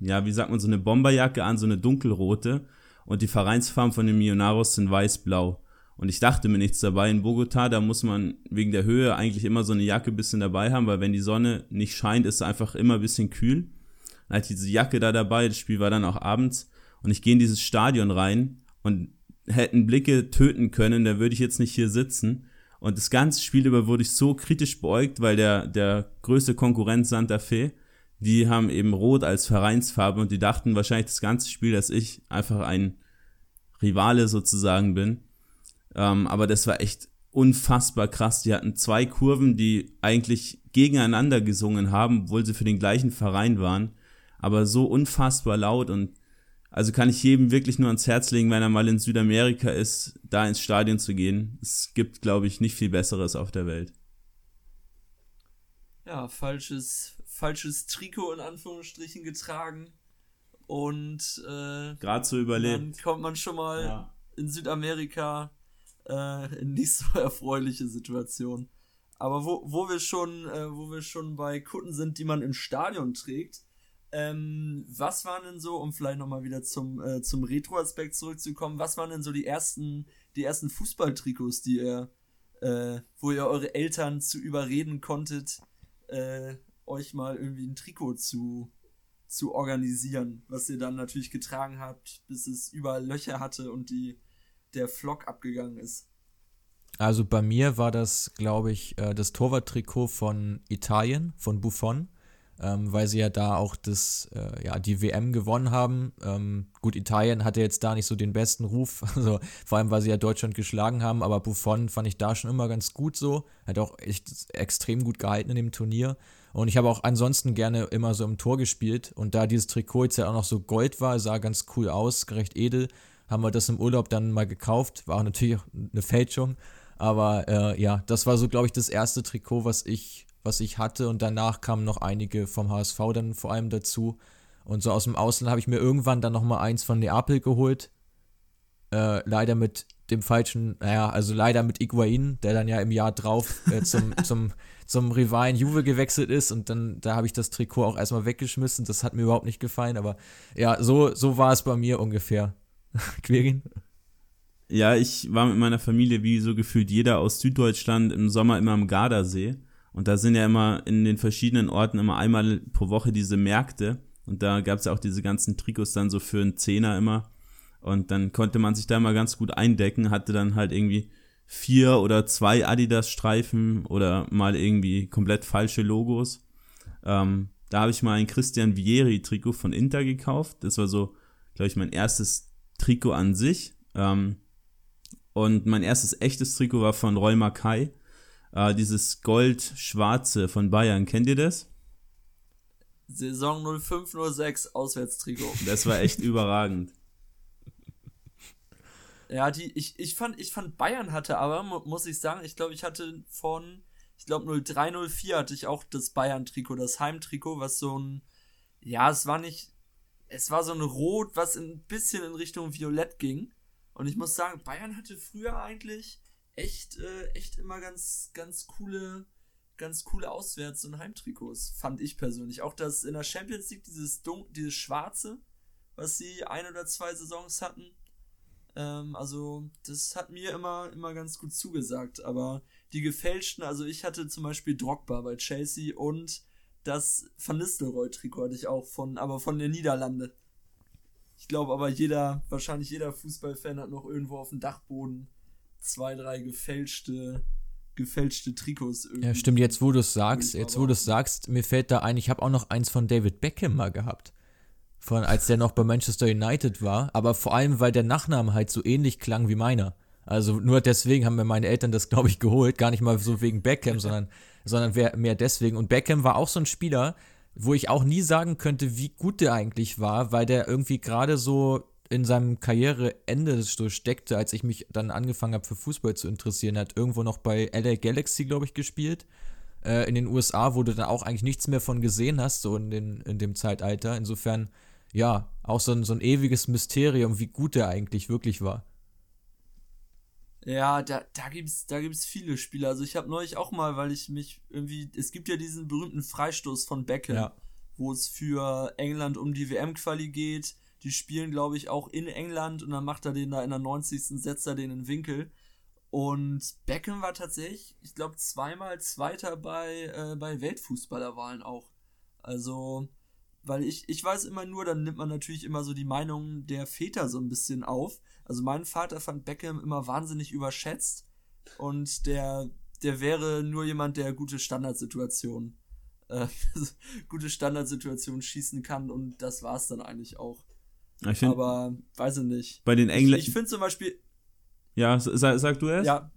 ja wie sagt man so eine Bomberjacke an so eine dunkelrote und die Vereinsfarben von den Millonarios sind weiß-blau und ich dachte mir nichts dabei. In Bogota, da muss man wegen der Höhe eigentlich immer so eine Jacke ein bisschen dabei haben, weil wenn die Sonne nicht scheint, ist es einfach immer ein bisschen kühl. Dann hatte ich diese Jacke da dabei, das Spiel war dann auch abends. Und ich gehe in dieses Stadion rein und hätten Blicke töten können, da würde ich jetzt nicht hier sitzen. Und das ganze Spiel über wurde ich so kritisch beäugt, weil der, der größte Konkurrent Santa Fe, die haben eben Rot als Vereinsfarbe und die dachten wahrscheinlich das ganze Spiel, dass ich einfach ein Rivale sozusagen bin. Ähm, aber das war echt unfassbar krass. Die hatten zwei Kurven, die eigentlich gegeneinander gesungen haben, obwohl sie für den gleichen Verein waren. Aber so unfassbar laut und also kann ich jedem wirklich nur ans Herz legen, wenn er mal in Südamerika ist, da ins Stadion zu gehen. Es gibt, glaube ich, nicht viel Besseres auf der Welt. Ja, falsches, falsches Trikot in Anführungsstrichen getragen. Und äh, gerade so überlebt. Dann kommt man schon mal ja. in Südamerika äh, nicht so erfreuliche Situation. Aber wo, wo wir schon, äh, wo wir schon bei Kutten sind, die man im Stadion trägt, ähm, was waren denn so, um vielleicht nochmal wieder zum, äh, zum Retro-Aspekt zurückzukommen, was waren denn so die ersten, die ersten Fußballtrikots, die ihr, äh, wo ihr eure Eltern zu überreden konntet, äh, euch mal irgendwie ein Trikot zu, zu organisieren, was ihr dann natürlich getragen habt, bis es überall Löcher hatte und die der Flock abgegangen ist. Also bei mir war das, glaube ich, äh, das Torwarttrikot von Italien, von Buffon, ähm, weil sie ja da auch das, äh, ja, die WM gewonnen haben. Ähm, gut, Italien hatte jetzt da nicht so den besten Ruf, also vor allem, weil sie ja Deutschland geschlagen haben, aber Buffon fand ich da schon immer ganz gut so. Hat auch echt extrem gut gehalten in dem Turnier. Und ich habe auch ansonsten gerne immer so im Tor gespielt. Und da dieses Trikot jetzt ja auch noch so Gold war, sah ganz cool aus, recht edel, haben wir das im Urlaub dann mal gekauft. War auch natürlich eine Fälschung. Aber äh, ja, das war so, glaube ich, das erste Trikot, was ich, was ich hatte. Und danach kamen noch einige vom HSV dann vor allem dazu. Und so aus dem Ausland habe ich mir irgendwann dann nochmal eins von Neapel geholt. Äh, leider mit dem falschen, naja, also leider mit Iguain, der dann ja im Jahr drauf äh, zum, zum, zum Rivalen Juve gewechselt ist und dann, da habe ich das Trikot auch erstmal weggeschmissen. Das hat mir überhaupt nicht gefallen, aber ja, so, so war es bei mir ungefähr. Querin? Ja, ich war mit meiner Familie wie so gefühlt jeder aus Süddeutschland im Sommer immer am Gardasee. Und da sind ja immer in den verschiedenen Orten immer einmal pro Woche diese Märkte. Und da gab es ja auch diese ganzen Trikots dann so für einen Zehner immer. Und dann konnte man sich da mal ganz gut eindecken, hatte dann halt irgendwie vier oder zwei Adidas-Streifen oder mal irgendwie komplett falsche Logos. Ähm, da habe ich mal ein Christian Vieri-Trikot von Inter gekauft. Das war so, glaube ich, mein erstes Trikot an sich. Ähm, und mein erstes echtes Trikot war von Roy Mackay. Äh, dieses Gold-Schwarze von Bayern. Kennt ihr das? Saison 0506 Auswärtstrikot. Das war echt überragend. Ja, die, ich, ich, fand, ich fand Bayern hatte aber, muss ich sagen, ich glaube, ich hatte von, ich glaube 0304 hatte ich auch das Bayern-Trikot, das Heimtrikot, was so ein, ja, es war nicht, es war so ein Rot, was ein bisschen in Richtung Violett ging. Und ich muss sagen, Bayern hatte früher eigentlich echt, äh, echt immer ganz, ganz coole, ganz coole Auswärts- und Heimtrikots, fand ich persönlich. Auch das in der Champions League, dieses, Dun dieses Schwarze, was sie ein oder zwei Saisons hatten. Ähm, also, das hat mir immer, immer ganz gut zugesagt. Aber die gefälschten, also ich hatte zum Beispiel Drogba bei Chelsea und das Van Nistelrooy-Trikot hatte ich auch von, aber von der Niederlande. Ich glaube aber jeder, wahrscheinlich jeder Fußballfan hat noch irgendwo auf dem Dachboden zwei, drei gefälschte, gefälschte Trikots. Irgendwie. Ja, stimmt. Jetzt, wo du es sagst, jetzt, wo du es sagst, mir fällt da ein, ich habe auch noch eins von David Beckham mal gehabt. Von, als der noch bei Manchester United war. Aber vor allem, weil der Nachname halt so ähnlich klang wie meiner. Also nur deswegen haben mir meine Eltern das, glaube ich, geholt. Gar nicht mal so wegen Beckham, sondern, sondern mehr deswegen. Und Beckham war auch so ein Spieler, wo ich auch nie sagen könnte, wie gut der eigentlich war, weil der irgendwie gerade so in seinem Karriereende so steckte, als ich mich dann angefangen habe für Fußball zu interessieren. Er hat irgendwo noch bei LA Galaxy, glaube ich, gespielt. Äh, in den USA, wo du dann auch eigentlich nichts mehr von gesehen hast, so in, den, in dem Zeitalter. Insofern, ja, auch so ein, so ein ewiges Mysterium, wie gut der eigentlich wirklich war. Ja, da, da gibt's, da gibt's viele Spiele. Also ich habe neulich auch mal, weil ich mich irgendwie, es gibt ja diesen berühmten Freistoß von Beckham, ja. wo es für England um die WM-Quali geht. Die spielen, glaube ich, auch in England und dann macht er den da in der 90. setzt er den in den Winkel. Und Beckham war tatsächlich, ich glaube, zweimal Zweiter bei, äh, bei Weltfußballerwahlen auch. Also, weil ich, ich weiß immer nur, dann nimmt man natürlich immer so die Meinung der Väter so ein bisschen auf. Also mein Vater fand Beckham immer wahnsinnig überschätzt und der, der wäre nur jemand, der gute Standardsituationen, äh, gute Standardsituationen schießen kann und das war's dann eigentlich auch. Find, Aber weiß ich nicht. Bei den Engländern. Ich, ich finde zum Beispiel. Ja, sag, sag du erst? Ja.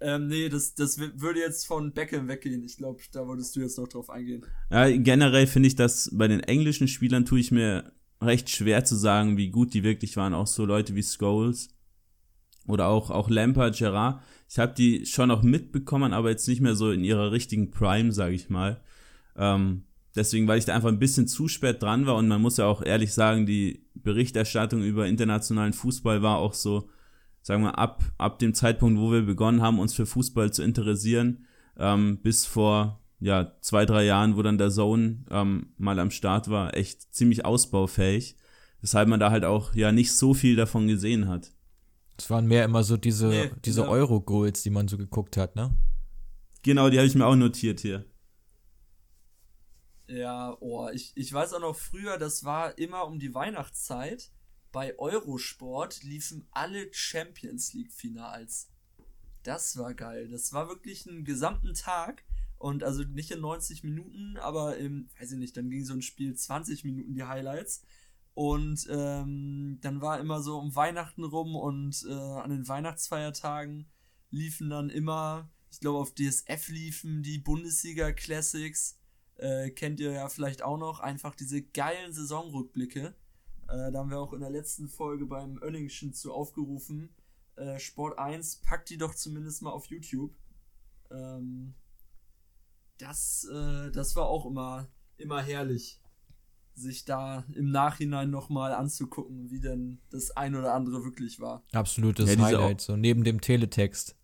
Ähm, nee, das, das würde jetzt von Beckham weggehen. Ich glaube, da wolltest du jetzt noch drauf eingehen. Ja, generell finde ich, dass bei den englischen Spielern tue ich mir recht schwer zu sagen, wie gut die wirklich waren. Auch so Leute wie Scholes oder auch, auch Lampard, Gerard. Ich habe die schon auch mitbekommen, aber jetzt nicht mehr so in ihrer richtigen Prime, sage ich mal. Ähm, deswegen, weil ich da einfach ein bisschen zu spät dran war und man muss ja auch ehrlich sagen, die Berichterstattung über internationalen Fußball war auch so, sagen wir, ab, ab dem Zeitpunkt, wo wir begonnen haben, uns für Fußball zu interessieren, ähm, bis vor ja, zwei, drei Jahren, wo dann der Zone ähm, mal am Start war, echt ziemlich ausbaufähig. Weshalb man da halt auch ja nicht so viel davon gesehen hat. Es waren mehr immer so diese, nee, diese ja. Euro-Goals, die man so geguckt hat, ne? Genau, die habe ich mir auch notiert hier. Ja, oh, ich, ich weiß auch noch früher, das war immer um die Weihnachtszeit. Bei Eurosport liefen alle Champions League-Finals. Das war geil. Das war wirklich einen gesamten Tag. Und also nicht in 90 Minuten, aber im, weiß ich nicht, dann ging so ein Spiel 20 Minuten die Highlights. Und ähm, dann war immer so um Weihnachten rum und äh, an den Weihnachtsfeiertagen liefen dann immer, ich glaube auf DSF liefen die Bundesliga Classics. Äh, kennt ihr ja vielleicht auch noch, einfach diese geilen Saisonrückblicke. Äh, da haben wir auch in der letzten Folge beim Önningschen zu aufgerufen. Äh, Sport 1, packt die doch zumindest mal auf YouTube. Ähm, das, äh, das war auch immer, immer herrlich sich da im Nachhinein nochmal anzugucken, wie denn das ein oder andere wirklich war. Absolutes ja, Highlight, so neben dem Teletext.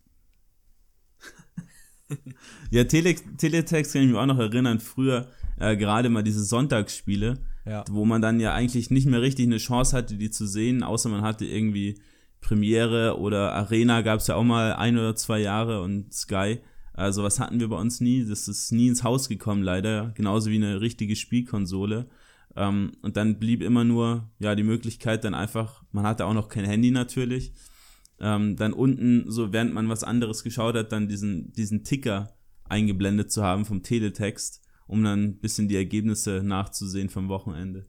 ja, Tele Teletext kann ich mich auch noch erinnern, früher äh, gerade mal diese Sonntagsspiele, ja. wo man dann ja eigentlich nicht mehr richtig eine Chance hatte, die zu sehen, außer man hatte irgendwie Premiere oder Arena gab es ja auch mal ein oder zwei Jahre und Sky. Also was hatten wir bei uns nie. Das ist nie ins Haus gekommen, leider. Genauso wie eine richtige Spielkonsole. Ähm, und dann blieb immer nur, ja, die Möglichkeit dann einfach, man hatte auch noch kein Handy natürlich, ähm, dann unten, so während man was anderes geschaut hat, dann diesen, diesen Ticker eingeblendet zu haben vom Teletext, um dann ein bisschen die Ergebnisse nachzusehen vom Wochenende.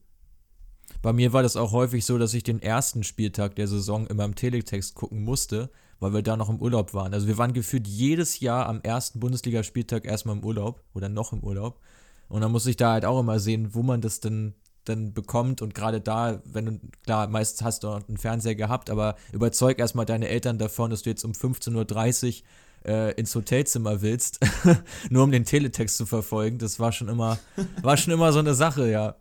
Bei mir war das auch häufig so, dass ich den ersten Spieltag der Saison immer im Teletext gucken musste, weil wir da noch im Urlaub waren. Also wir waren gefühlt jedes Jahr am ersten Bundesligaspieltag erstmal im Urlaub oder noch im Urlaub. Und dann muss ich da halt auch immer sehen, wo man das denn dann bekommt und gerade da, wenn du, klar, meistens hast du einen Fernseher gehabt, aber überzeug erstmal deine Eltern davon, dass du jetzt um 15.30 Uhr äh, ins Hotelzimmer willst, nur um den Teletext zu verfolgen. Das war schon immer, war schon immer so eine Sache, ja.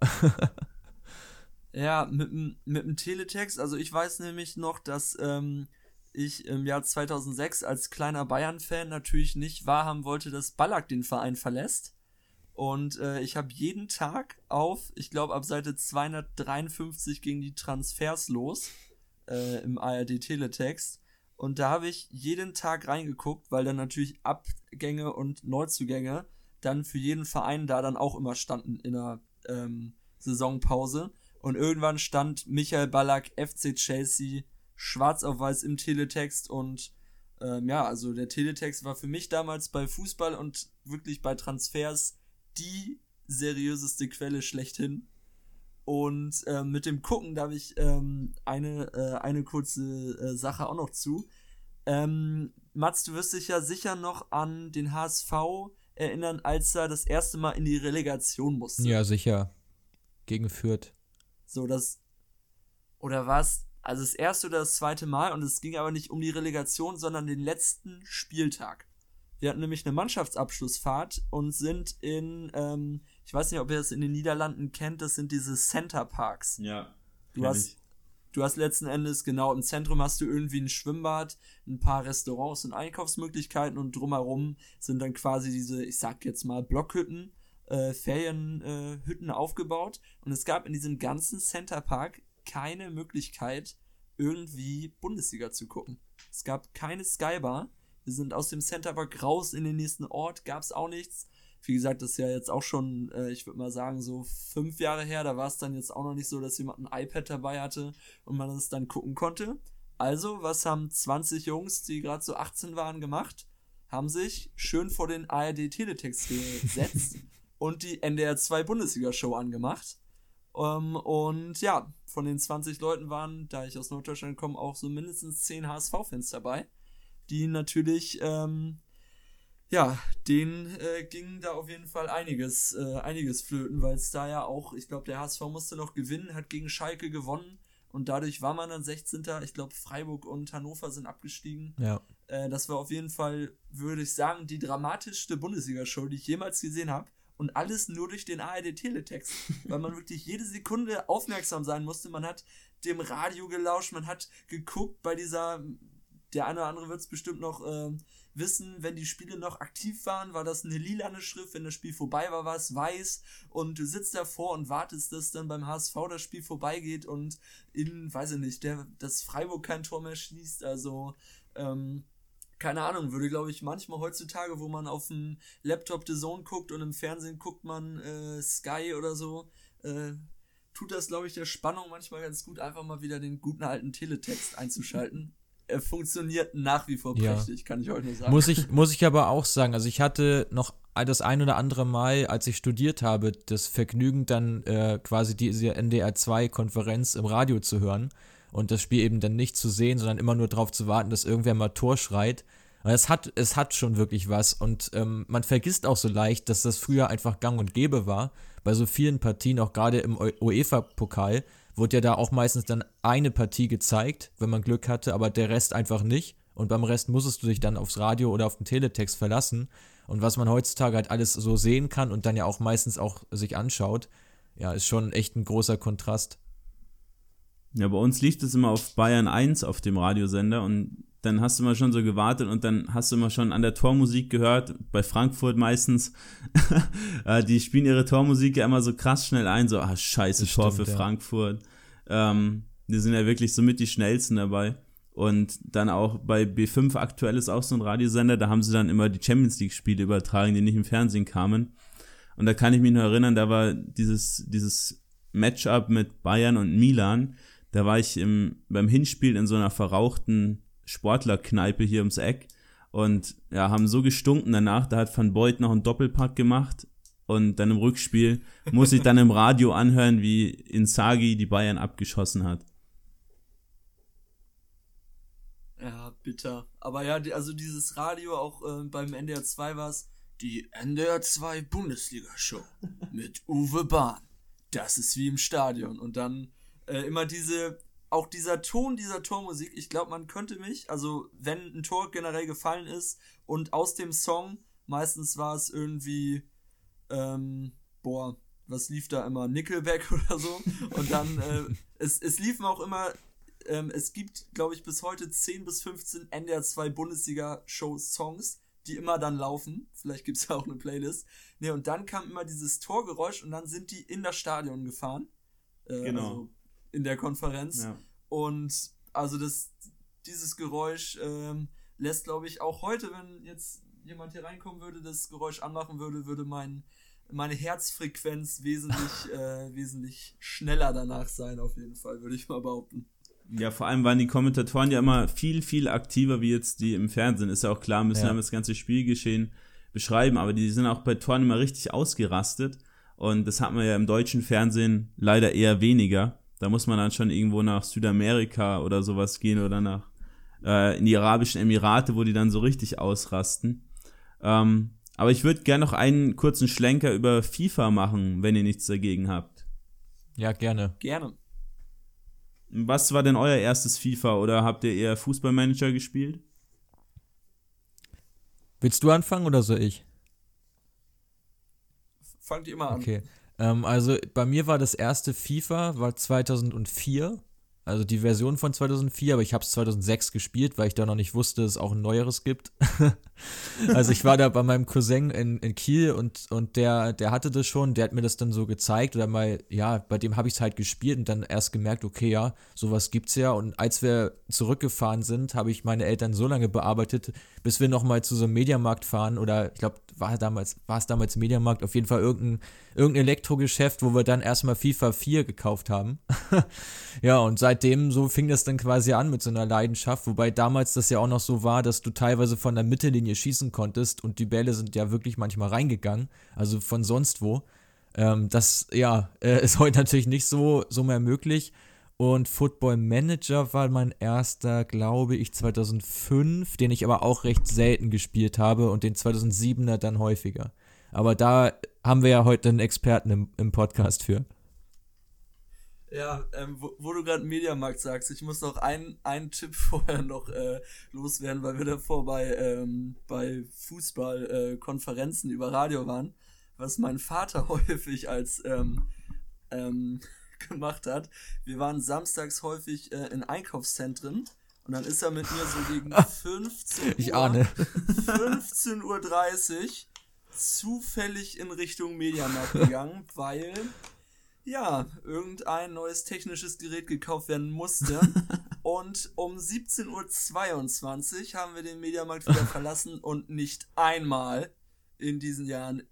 ja, mit, mit dem Teletext, also ich weiß nämlich noch, dass ähm, ich im Jahr 2006 als kleiner Bayern-Fan natürlich nicht wahrhaben wollte, dass Ballack den Verein verlässt. Und äh, ich habe jeden Tag auf, ich glaube ab Seite 253 gingen die Transfers los äh, im ARD Teletext. Und da habe ich jeden Tag reingeguckt, weil dann natürlich Abgänge und Neuzugänge dann für jeden Verein da dann auch immer standen in der ähm, Saisonpause. Und irgendwann stand Michael Ballack, FC Chelsea, schwarz auf weiß im Teletext. Und ähm, ja, also der Teletext war für mich damals bei Fußball und wirklich bei Transfers die seriöseste Quelle schlechthin. Und äh, mit dem Gucken, da habe ich ähm, eine, äh, eine kurze äh, Sache auch noch zu. Ähm, Mats, du wirst dich ja sicher noch an den HSV erinnern, als er das erste Mal in die Relegation musste. Ja, sicher. Gegen Fürth. So, das. Oder was? Also das erste oder das zweite Mal und es ging aber nicht um die Relegation, sondern den letzten Spieltag. Wir hatten nämlich eine Mannschaftsabschlussfahrt und sind in, ähm, ich weiß nicht, ob ihr das in den Niederlanden kennt, das sind diese Center Parks. Ja. Du hast, ich. du hast letzten Endes, genau, im Zentrum hast du irgendwie ein Schwimmbad, ein paar Restaurants und Einkaufsmöglichkeiten und drumherum sind dann quasi diese, ich sag jetzt mal, Blockhütten, äh, Ferienhütten äh, aufgebaut. Und es gab in diesem ganzen Center Park keine Möglichkeit, irgendwie Bundesliga zu gucken. Es gab keine Skybar wir sind aus dem Centerpark raus in den nächsten Ort, gab es auch nichts. Wie gesagt, das ist ja jetzt auch schon, äh, ich würde mal sagen, so fünf Jahre her. Da war es dann jetzt auch noch nicht so, dass jemand ein iPad dabei hatte und man es dann gucken konnte. Also, was haben 20 Jungs, die gerade so 18 waren, gemacht? Haben sich schön vor den ARD Teletext gesetzt und die NDR 2 Bundesliga-Show angemacht. Um, ähm, und ja, von den 20 Leuten waren, da ich aus Norddeutschland komme, auch so mindestens 10 HSV-Fans dabei die natürlich, ähm, ja, denen äh, ging da auf jeden Fall einiges, äh, einiges flöten, weil es da ja auch, ich glaube, der HSV musste noch gewinnen, hat gegen Schalke gewonnen und dadurch war man dann 16. Ich glaube, Freiburg und Hannover sind abgestiegen. Ja. Äh, das war auf jeden Fall, würde ich sagen, die dramatischste Bundesliga-Show, die ich jemals gesehen habe. Und alles nur durch den ARD-Teletext, weil man wirklich jede Sekunde aufmerksam sein musste. Man hat dem Radio gelauscht, man hat geguckt bei dieser der eine oder andere wird es bestimmt noch äh, wissen, wenn die Spiele noch aktiv waren, war das eine lilane Schrift, wenn das Spiel vorbei war, war es weiß. Und du sitzt davor und wartest, dass dann beim HSV das Spiel vorbeigeht und in, weiß ich nicht, der, dass Freiburg kein Tor mehr schließt, also ähm, keine Ahnung, würde glaube ich manchmal heutzutage, wo man auf dem Laptop The Zone guckt und im Fernsehen guckt man äh, Sky oder so, äh, tut das glaube ich der Spannung manchmal ganz gut, einfach mal wieder den guten alten Teletext einzuschalten funktioniert nach wie vor prächtig, ja. kann ich euch nur sagen. Muss ich, muss ich aber auch sagen, also ich hatte noch das ein oder andere Mal, als ich studiert habe, das Vergnügen dann äh, quasi diese NDR2-Konferenz im Radio zu hören und das Spiel eben dann nicht zu sehen, sondern immer nur darauf zu warten, dass irgendwer mal Tor schreit. Und es hat, es hat schon wirklich was und ähm, man vergisst auch so leicht, dass das früher einfach gang und gäbe war. Bei so vielen Partien, auch gerade im UEFA-Pokal, wurde ja da auch meistens dann eine Partie gezeigt, wenn man Glück hatte, aber der Rest einfach nicht. Und beim Rest musstest du dich dann aufs Radio oder auf den Teletext verlassen. Und was man heutzutage halt alles so sehen kann und dann ja auch meistens auch sich anschaut, ja, ist schon echt ein großer Kontrast. Ja, bei uns liegt es immer auf Bayern 1 auf dem Radiosender und dann hast du mal schon so gewartet und dann hast du mal schon an der Tormusik gehört, bei Frankfurt meistens. Äh, die spielen ihre Tormusik ja immer so krass schnell ein, so, ah, scheiße, das Tor stimmt, für ja. Frankfurt. Ähm, die sind ja wirklich so mit die schnellsten dabei. Und dann auch bei B5 aktuell ist auch so ein Radiosender, da haben sie dann immer die Champions League-Spiele übertragen, die nicht im Fernsehen kamen. Und da kann ich mich nur erinnern, da war dieses, dieses Matchup mit Bayern und Milan. Da war ich im, beim Hinspiel in so einer verrauchten Sportlerkneipe hier ums Eck und ja, haben so gestunken danach. Da hat Van Beuth noch einen Doppelpack gemacht und dann im Rückspiel muss ich dann im Radio anhören, wie Insagi die Bayern abgeschossen hat. Ja, bitter. Aber ja, also dieses Radio auch äh, beim NDR 2 war es die NDR 2 Bundesliga Show mit Uwe Bahn. Das ist wie im Stadion. Und dann äh, immer diese, auch dieser Ton dieser Tormusik. Ich glaube, man könnte mich, also wenn ein Tor generell gefallen ist und aus dem Song, meistens war es irgendwie, ähm, boah, was lief da immer? Nickelback oder so. Und dann, äh, es, es liefen auch immer ähm, es gibt, glaube ich, bis heute 10 bis 15 NDR 2 Bundesliga-Show-Songs, die immer dann laufen. Vielleicht gibt es ja auch eine Playlist. Ne, und dann kam immer dieses Torgeräusch und dann sind die in das Stadion gefahren. Äh, genau. Also in der Konferenz. Ja. Und also das, dieses Geräusch ähm, lässt, glaube ich, auch heute, wenn jetzt jemand hier reinkommen würde, das Geräusch anmachen würde, würde mein, meine Herzfrequenz wesentlich, äh, wesentlich schneller danach sein, auf jeden Fall, würde ich mal behaupten. Ja, vor allem waren die Kommentatoren ja immer viel, viel aktiver wie jetzt die im Fernsehen. Ist ja auch klar, müssen ja. das ganze Spielgeschehen beschreiben, aber die sind auch bei Toren immer richtig ausgerastet. Und das hat man ja im deutschen Fernsehen leider eher weniger. Da muss man dann schon irgendwo nach Südamerika oder sowas gehen oder nach äh, in die Arabischen Emirate, wo die dann so richtig ausrasten. Ähm, aber ich würde gerne noch einen kurzen Schlenker über FIFA machen, wenn ihr nichts dagegen habt. Ja, gerne. Gerne. Was war denn euer erstes FIFA oder habt ihr eher Fußballmanager gespielt? Willst du anfangen oder soll ich? Fangt ihr mal an. Okay. Ähm, also bei mir war das erste FIFA, war 2004. Also die Version von 2004, aber ich habe es 2006 gespielt, weil ich da noch nicht wusste, dass es auch ein neueres gibt. also ich war da bei meinem Cousin in, in Kiel und, und der, der hatte das schon, der hat mir das dann so gezeigt oder mal, ja, bei dem habe ich es halt gespielt und dann erst gemerkt, okay, ja, sowas gibt's ja. Und als wir zurückgefahren sind, habe ich meine Eltern so lange bearbeitet, bis wir nochmal zu so einem Mediamarkt fahren oder ich glaube, war damals, war es damals Mediamarkt, auf jeden Fall irgendein, irgendein Elektrogeschäft, wo wir dann erstmal FIFA 4 gekauft haben. ja, und seitdem so fing das dann quasi an mit so einer Leidenschaft, wobei damals das ja auch noch so war, dass du teilweise von der Mittellinie schießen konntest und die Bälle sind ja wirklich manchmal reingegangen, also von sonst wo. Ähm, das, ja, äh, ist heute natürlich nicht so, so mehr möglich. Und Football Manager war mein erster, glaube ich, 2005, den ich aber auch recht selten gespielt habe und den 2007er dann häufiger. Aber da haben wir ja heute einen Experten im, im Podcast für. Ja, ähm, wo, wo, du gerade Mediamarkt sagst, ich muss noch einen, einen Tipp vorher noch äh, loswerden, weil wir davor bei, ähm, bei Fußballkonferenzen äh, über Radio waren, was mein Vater häufig als ähm, ähm, gemacht hat. Wir waren samstags häufig äh, in Einkaufszentren und dann ist er mit mir so gegen 15 Uhr, ich ahne. 15.30 Uhr zufällig in Richtung Mediamarkt gegangen, weil ja, irgendein neues technisches Gerät gekauft werden musste. und um 17.22 Uhr haben wir den Mediamarkt wieder verlassen und nicht einmal in diesen Jahren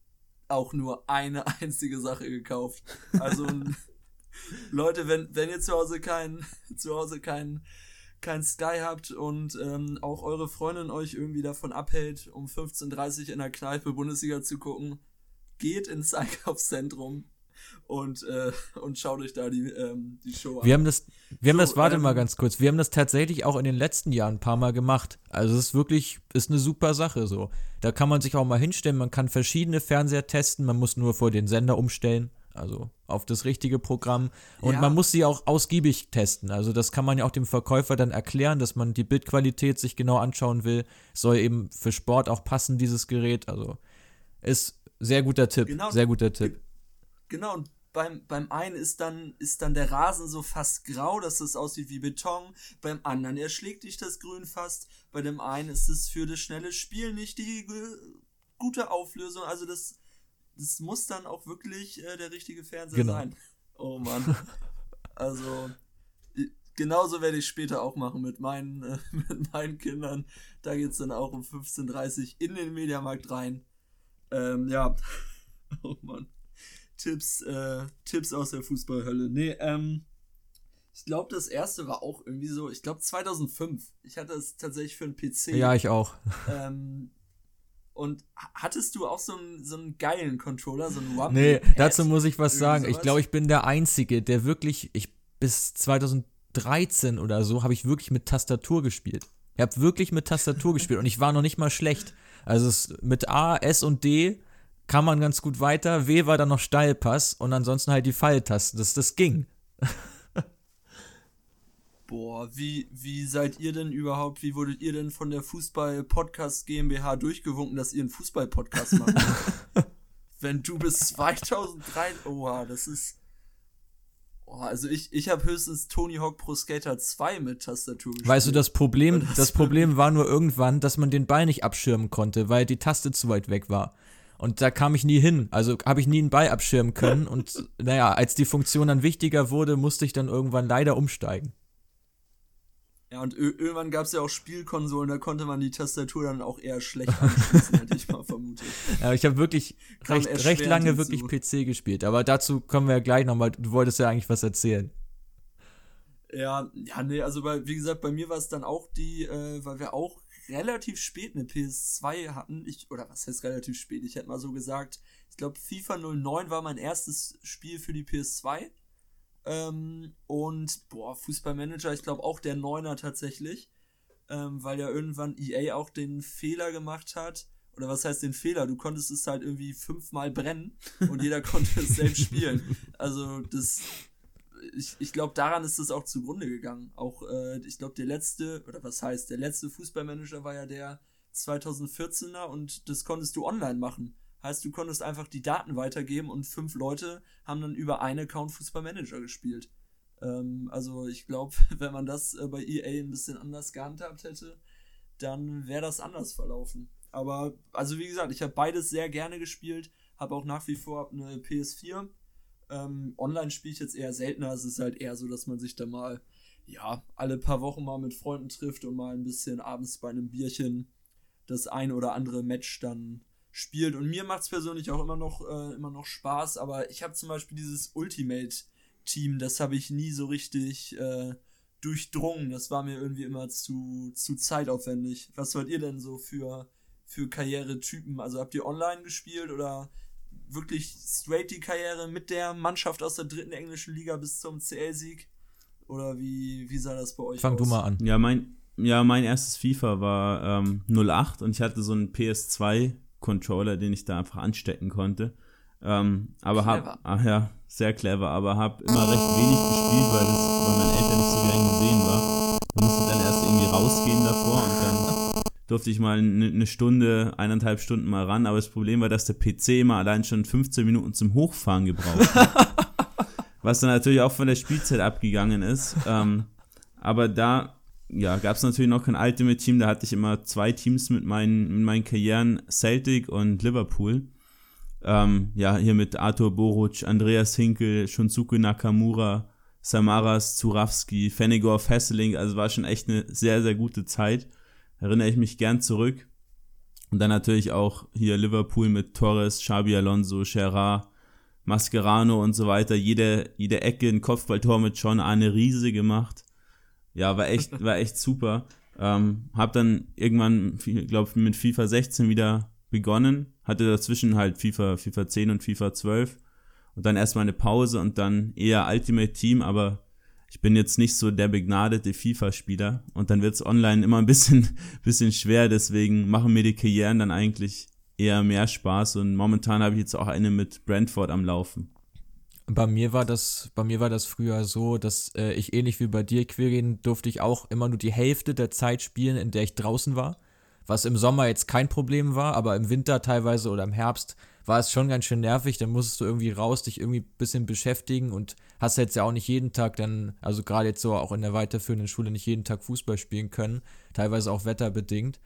auch nur eine einzige Sache gekauft. Also Leute, wenn, wenn ihr zu Hause kein, zu Hause kein, kein Sky habt und ähm, auch eure Freundin euch irgendwie davon abhält, um 15.30 Uhr in der Kneipe Bundesliga zu gucken, geht ins Einkaufszentrum und, äh, und schaut euch da die, ähm, die Show an. Wir haben das, wir haben so, das, warte ähm, mal ganz kurz, wir haben das tatsächlich auch in den letzten Jahren ein paar Mal gemacht. Also es ist wirklich, ist eine super Sache so. Da kann man sich auch mal hinstellen, man kann verschiedene Fernseher testen, man muss nur vor den Sender umstellen also auf das richtige Programm. Und ja. man muss sie auch ausgiebig testen. Also das kann man ja auch dem Verkäufer dann erklären, dass man die Bildqualität sich genau anschauen will. Soll eben für Sport auch passen, dieses Gerät. Also ist sehr guter Tipp. Genau, sehr guter Tipp. Genau, und beim, beim einen ist dann, ist dann der Rasen so fast grau, dass es aussieht wie Beton. Beim anderen erschlägt dich das Grün fast. Bei dem einen ist es für das schnelle Spiel nicht die gute Auflösung. Also das das muss dann auch wirklich äh, der richtige Fernseher genau. sein. Oh Mann. also, genauso werde ich später auch machen mit meinen, äh, mit meinen Kindern. Da geht es dann auch um 15.30 Uhr in den Mediamarkt rein. Ähm, ja. Oh Mann. Tipps, äh, Tipps aus der Fußballhölle. Nee, ähm, ich glaube, das erste war auch irgendwie so, ich glaube 2005. Ich hatte es tatsächlich für einen PC. Ja, ich auch. Ähm, und hattest du auch so einen, so einen geilen Controller, so einen Rumble Nee, dazu muss ich was sagen. Sowas? Ich glaube, ich bin der Einzige, der wirklich, ich bis 2013 oder so, habe ich wirklich mit Tastatur gespielt. Ich habe wirklich mit Tastatur gespielt und ich war noch nicht mal schlecht. Also es, mit A, S und D kam man ganz gut weiter. W war dann noch Steilpass und ansonsten halt die Pfeiltasten. Das, das ging. Boah, wie, wie seid ihr denn überhaupt, wie wurdet ihr denn von der Fußball-Podcast GmbH durchgewunken, dass ihr einen Fußball-Podcast macht? Wenn du bis 2003, oha, das ist, oh, also ich, ich habe höchstens Tony Hawk Pro Skater 2 mit Tastatur gespielt. Weißt du, das Problem, das, das Problem war nur irgendwann, dass man den Ball nicht abschirmen konnte, weil die Taste zu weit weg war. Und da kam ich nie hin. Also habe ich nie einen Ball abschirmen können. Und naja, als die Funktion dann wichtiger wurde, musste ich dann irgendwann leider umsteigen. Ja, und irgendwann gab es ja auch Spielkonsolen, da konnte man die Tastatur dann auch eher schlecht anschließen, hätte ich mal vermutet. Ja, ich habe wirklich recht, recht lange wirklich PC gespielt, aber dazu kommen wir ja gleich nochmal. Du wolltest ja eigentlich was erzählen. Ja, ja, nee, also bei, wie gesagt, bei mir war es dann auch die, äh, weil wir auch relativ spät eine PS2 hatten. Ich, oder was heißt relativ spät? Ich hätte mal so gesagt, ich glaube, FIFA 09 war mein erstes Spiel für die PS2. Ähm, und boah, Fußballmanager, ich glaube auch der Neuner tatsächlich, ähm, weil ja irgendwann EA auch den Fehler gemacht hat. Oder was heißt den Fehler? Du konntest es halt irgendwie fünfmal brennen und jeder konnte es selbst spielen. Also das, ich, ich glaube, daran ist es auch zugrunde gegangen. Auch, äh, ich glaube, der letzte, oder was heißt, der letzte Fußballmanager war ja der 2014er und das konntest du online machen. Heißt, du konntest einfach die Daten weitergeben und fünf Leute haben dann über einen Account Fußballmanager gespielt. Ähm, also ich glaube, wenn man das äh, bei EA ein bisschen anders gehandhabt hätte, dann wäre das anders verlaufen. Aber, also wie gesagt, ich habe beides sehr gerne gespielt, habe auch nach wie vor eine PS4. Ähm, online spiele ich jetzt eher seltener. Es ist halt eher so, dass man sich da mal, ja, alle paar Wochen mal mit Freunden trifft und mal ein bisschen abends bei einem Bierchen das ein oder andere Match dann spielt. Und mir macht es persönlich auch immer noch, äh, immer noch Spaß, aber ich habe zum Beispiel dieses Ultimate-Team, das habe ich nie so richtig äh, durchdrungen. Das war mir irgendwie immer zu, zu zeitaufwendig. Was wollt ihr denn so für, für Karrieretypen? Also habt ihr online gespielt oder wirklich straight die Karriere mit der Mannschaft aus der dritten englischen Liga bis zum CL-Sieg? Oder wie, wie sah das bei euch Fang aus? du mal an. Ja, mein, ja, mein erstes FIFA war ähm, 08 und ich hatte so ein PS2 Controller, den ich da einfach anstecken konnte. Ähm, aber habe, ah, ja, sehr clever, aber habe immer recht wenig gespielt, weil das bei meinen Eltern nicht so gern gesehen war. Ich musste dann erst irgendwie rausgehen davor und dann durfte ich mal eine ne Stunde, eineinhalb Stunden mal ran, aber das Problem war, dass der PC immer allein schon 15 Minuten zum Hochfahren gebraucht hat. Was dann natürlich auch von der Spielzeit abgegangen ist. Ähm, aber da ja, gab es natürlich noch kein Ultimate Team, da hatte ich immer zwei Teams mit meinen, mit meinen Karrieren, Celtic und Liverpool. Ähm, ja, hier mit Arthur Boruc, Andreas Hinkel, Shunsuke Nakamura, Samaras Zurawski, Fenigor Fesseling, also war schon echt eine sehr, sehr gute Zeit. Erinnere ich mich gern zurück. Und dann natürlich auch hier Liverpool mit Torres, Xabi Alonso, Gerard, Mascherano und so weiter. Jede, jede Ecke ein Kopfballtor mit John Arne Riese gemacht. Ja, war echt, war echt super. Ähm, hab dann irgendwann, glaube mit FIFA 16 wieder begonnen, hatte dazwischen halt FIFA, FIFA 10 und FIFA 12 und dann erstmal eine Pause und dann eher Ultimate Team, aber ich bin jetzt nicht so der begnadete FIFA-Spieler. Und dann wird es online immer ein bisschen, bisschen schwer, deswegen machen mir die Karrieren dann eigentlich eher mehr Spaß. Und momentan habe ich jetzt auch eine mit Brentford am Laufen. Bei mir war das, bei mir war das früher so, dass äh, ich ähnlich wie bei dir, Quirin, durfte ich auch immer nur die Hälfte der Zeit spielen, in der ich draußen war. Was im Sommer jetzt kein Problem war, aber im Winter teilweise oder im Herbst war es schon ganz schön nervig. Dann musstest du irgendwie raus, dich irgendwie ein bisschen beschäftigen und hast jetzt ja auch nicht jeden Tag dann, also gerade jetzt so auch in der weiterführenden Schule nicht jeden Tag Fußball spielen können, teilweise auch wetterbedingt.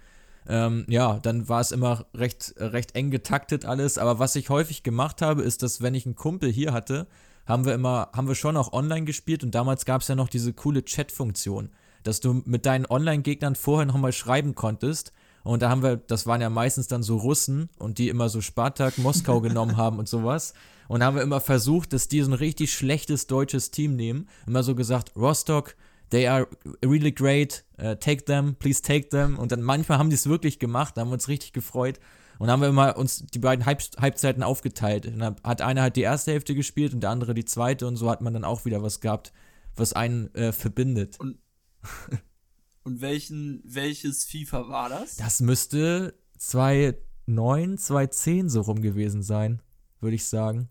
Ähm, ja, dann war es immer recht, recht eng getaktet alles. Aber was ich häufig gemacht habe, ist, dass wenn ich einen Kumpel hier hatte, haben wir immer, haben wir schon auch online gespielt und damals gab es ja noch diese coole Chat-Funktion, dass du mit deinen Online-Gegnern vorher nochmal schreiben konntest. Und da haben wir, das waren ja meistens dann so Russen und die immer so Spartak, Moskau genommen haben und sowas. Und haben wir immer versucht, dass die so ein richtig schlechtes deutsches Team nehmen. Immer so gesagt, Rostock, they are really great, uh, take them, please take them. Und dann manchmal haben die es wirklich gemacht, da haben wir uns richtig gefreut. Und dann haben wir immer uns die beiden Halb Halbzeiten aufgeteilt. Und dann hat einer halt die erste Hälfte gespielt und der andere die zweite und so hat man dann auch wieder was gehabt, was einen äh, verbindet. Und, und welchen, welches FIFA war das? Das müsste 2009, 2010 so rum gewesen sein, würde ich sagen.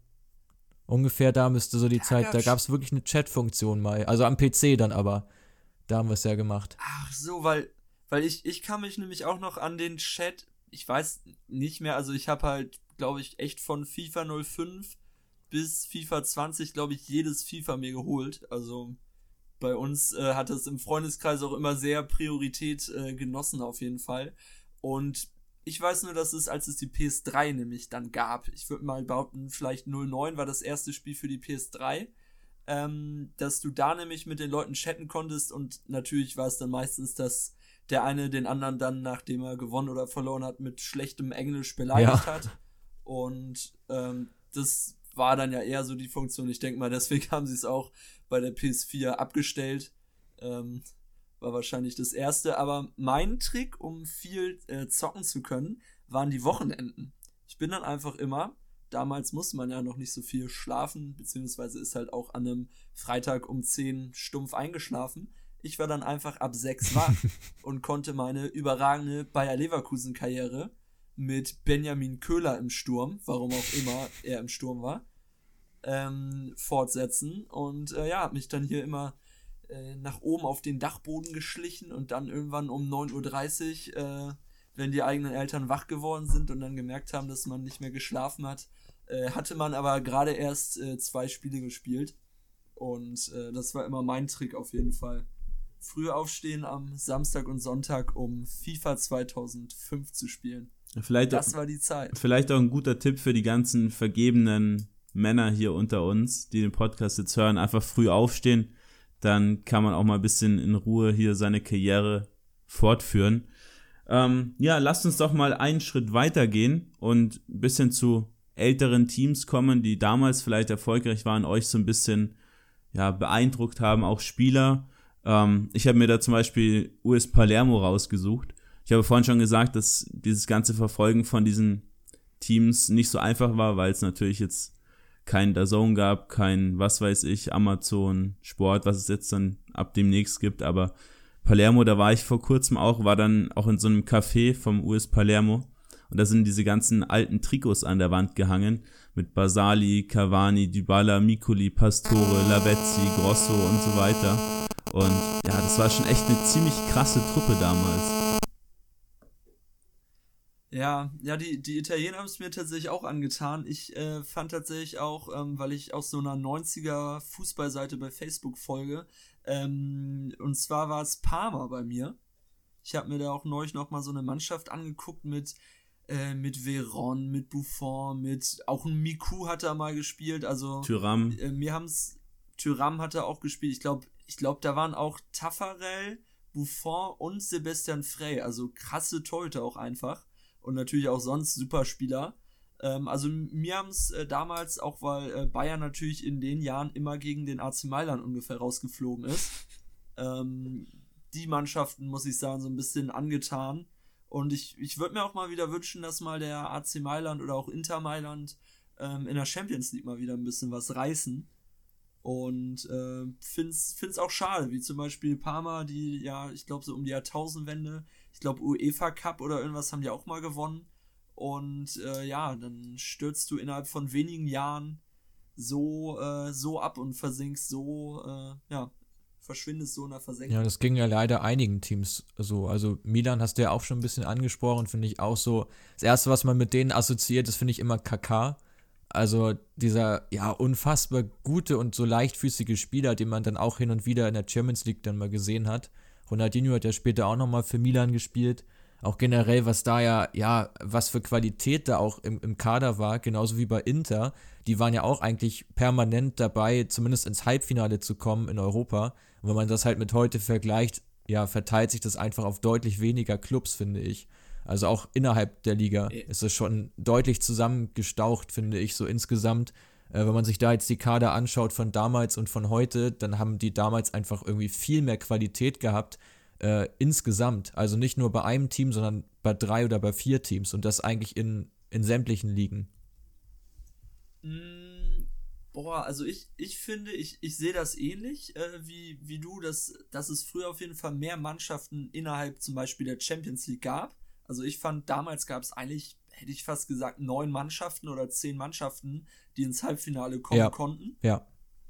Ungefähr da müsste so die da Zeit, da gab es wirklich eine Chat-Funktion mal. Also am PC dann aber. Da haben wir es ja gemacht. Ach so, weil, weil ich, ich kann mich nämlich auch noch an den Chat, ich weiß nicht mehr, also ich habe halt, glaube ich, echt von FIFA 05 bis FIFA 20, glaube ich, jedes FIFA mir geholt. Also bei uns äh, hat es im Freundeskreis auch immer sehr Priorität äh, genossen, auf jeden Fall. Und ich weiß nur, dass es, als es die PS3 nämlich dann gab, ich würde mal behaupten, vielleicht 09 war das erste Spiel für die PS3, ähm, dass du da nämlich mit den Leuten chatten konntest und natürlich war es dann meistens, dass der eine den anderen dann, nachdem er gewonnen oder verloren hat, mit schlechtem Englisch beleidigt ja. hat. Und ähm, das war dann ja eher so die Funktion. Ich denke mal, deswegen haben sie es auch bei der PS4 abgestellt. Ähm, war wahrscheinlich das erste. Aber mein Trick, um viel äh, zocken zu können, waren die Wochenenden. Ich bin dann einfach immer, damals musste man ja noch nicht so viel schlafen, beziehungsweise ist halt auch an einem Freitag um 10 stumpf eingeschlafen. Ich war dann einfach ab 6 wach und konnte meine überragende Bayer Leverkusen Karriere mit Benjamin Köhler im Sturm, warum auch immer er im Sturm war, ähm, fortsetzen. Und äh, ja, mich dann hier immer äh, nach oben auf den Dachboden geschlichen und dann irgendwann um 9.30 Uhr, äh, wenn die eigenen Eltern wach geworden sind und dann gemerkt haben, dass man nicht mehr geschlafen hat, äh, hatte man aber gerade erst äh, zwei Spiele gespielt. Und äh, das war immer mein Trick auf jeden Fall. Früh aufstehen am Samstag und Sonntag, um FIFA 2005 zu spielen. Vielleicht das war die Zeit. Vielleicht auch ein guter Tipp für die ganzen vergebenen Männer hier unter uns, die den Podcast jetzt hören, einfach früh aufstehen dann kann man auch mal ein bisschen in Ruhe hier seine Karriere fortführen. Ähm, ja, lasst uns doch mal einen Schritt weiter gehen und ein bisschen zu älteren Teams kommen, die damals vielleicht erfolgreich waren, euch so ein bisschen ja, beeindruckt haben, auch Spieler. Ähm, ich habe mir da zum Beispiel US Palermo rausgesucht. Ich habe vorhin schon gesagt, dass dieses ganze Verfolgen von diesen Teams nicht so einfach war, weil es natürlich jetzt kein DAZN gab, kein, was weiß ich, Amazon Sport, was es jetzt dann ab demnächst gibt, aber Palermo, da war ich vor kurzem auch, war dann auch in so einem Café vom US Palermo und da sind diese ganzen alten Trikots an der Wand gehangen mit Basali, Cavani, Dybala, Mikoli, Pastore, Lavezzi, Grosso und so weiter. Und ja, das war schon echt eine ziemlich krasse Truppe damals. Ja, ja, die, die Italiener haben es mir tatsächlich auch angetan. Ich äh, fand tatsächlich auch, ähm, weil ich aus so einer 90er Fußballseite bei Facebook folge, ähm, und zwar war es Parma bei mir. Ich habe mir da auch neulich nochmal so eine Mannschaft angeguckt mit, äh, mit Veron, mit Buffon, mit, auch ein Miku hat er mal gespielt, also. Tyram. Äh, mir haben's, Tyram hat er auch gespielt. Ich glaube, ich glaube, da waren auch Taffarel, Buffon und Sebastian Frey, also krasse Torhüter auch einfach und natürlich auch sonst Superspieler. Ähm, also mir haben es äh, damals, auch weil äh, Bayern natürlich in den Jahren immer gegen den AC Mailand ungefähr rausgeflogen ist, ähm, die Mannschaften, muss ich sagen, so ein bisschen angetan. Und ich, ich würde mir auch mal wieder wünschen, dass mal der AC Mailand oder auch Inter Mailand ähm, in der Champions League mal wieder ein bisschen was reißen. Und äh, find's, find's auch schade, wie zum Beispiel Parma, die ja, ich glaube, so um die Jahrtausendwende, ich glaube, UEFA Cup oder irgendwas haben die auch mal gewonnen. Und äh, ja, dann stürzt du innerhalb von wenigen Jahren so, äh, so ab und versinkst so, äh, ja, verschwindest so in der Versenkung. Ja, das ging ja leider einigen Teams so. Also Milan hast du ja auch schon ein bisschen angesprochen, finde ich auch so. Das erste, was man mit denen assoziiert, ist, finde ich immer KK. Also dieser ja unfassbar gute und so leichtfüßige Spieler, den man dann auch hin und wieder in der Champions League dann mal gesehen hat. Ronaldinho hat ja später auch nochmal für Milan gespielt. Auch generell, was da ja, ja, was für Qualität da auch im, im Kader war, genauso wie bei Inter. Die waren ja auch eigentlich permanent dabei, zumindest ins Halbfinale zu kommen in Europa. Und wenn man das halt mit heute vergleicht, ja, verteilt sich das einfach auf deutlich weniger Clubs, finde ich. Also auch innerhalb der Liga ist es schon deutlich zusammengestaucht, finde ich, so insgesamt. Äh, wenn man sich da jetzt die Kader anschaut von damals und von heute, dann haben die damals einfach irgendwie viel mehr Qualität gehabt äh, insgesamt. Also nicht nur bei einem Team, sondern bei drei oder bei vier Teams und das eigentlich in, in sämtlichen Ligen. Mm, boah, also ich, ich finde, ich, ich sehe das ähnlich äh, wie, wie du, dass, dass es früher auf jeden Fall mehr Mannschaften innerhalb zum Beispiel der Champions League gab also ich fand, damals gab es eigentlich, hätte ich fast gesagt, neun Mannschaften oder zehn Mannschaften, die ins Halbfinale kommen ja. konnten. Ja.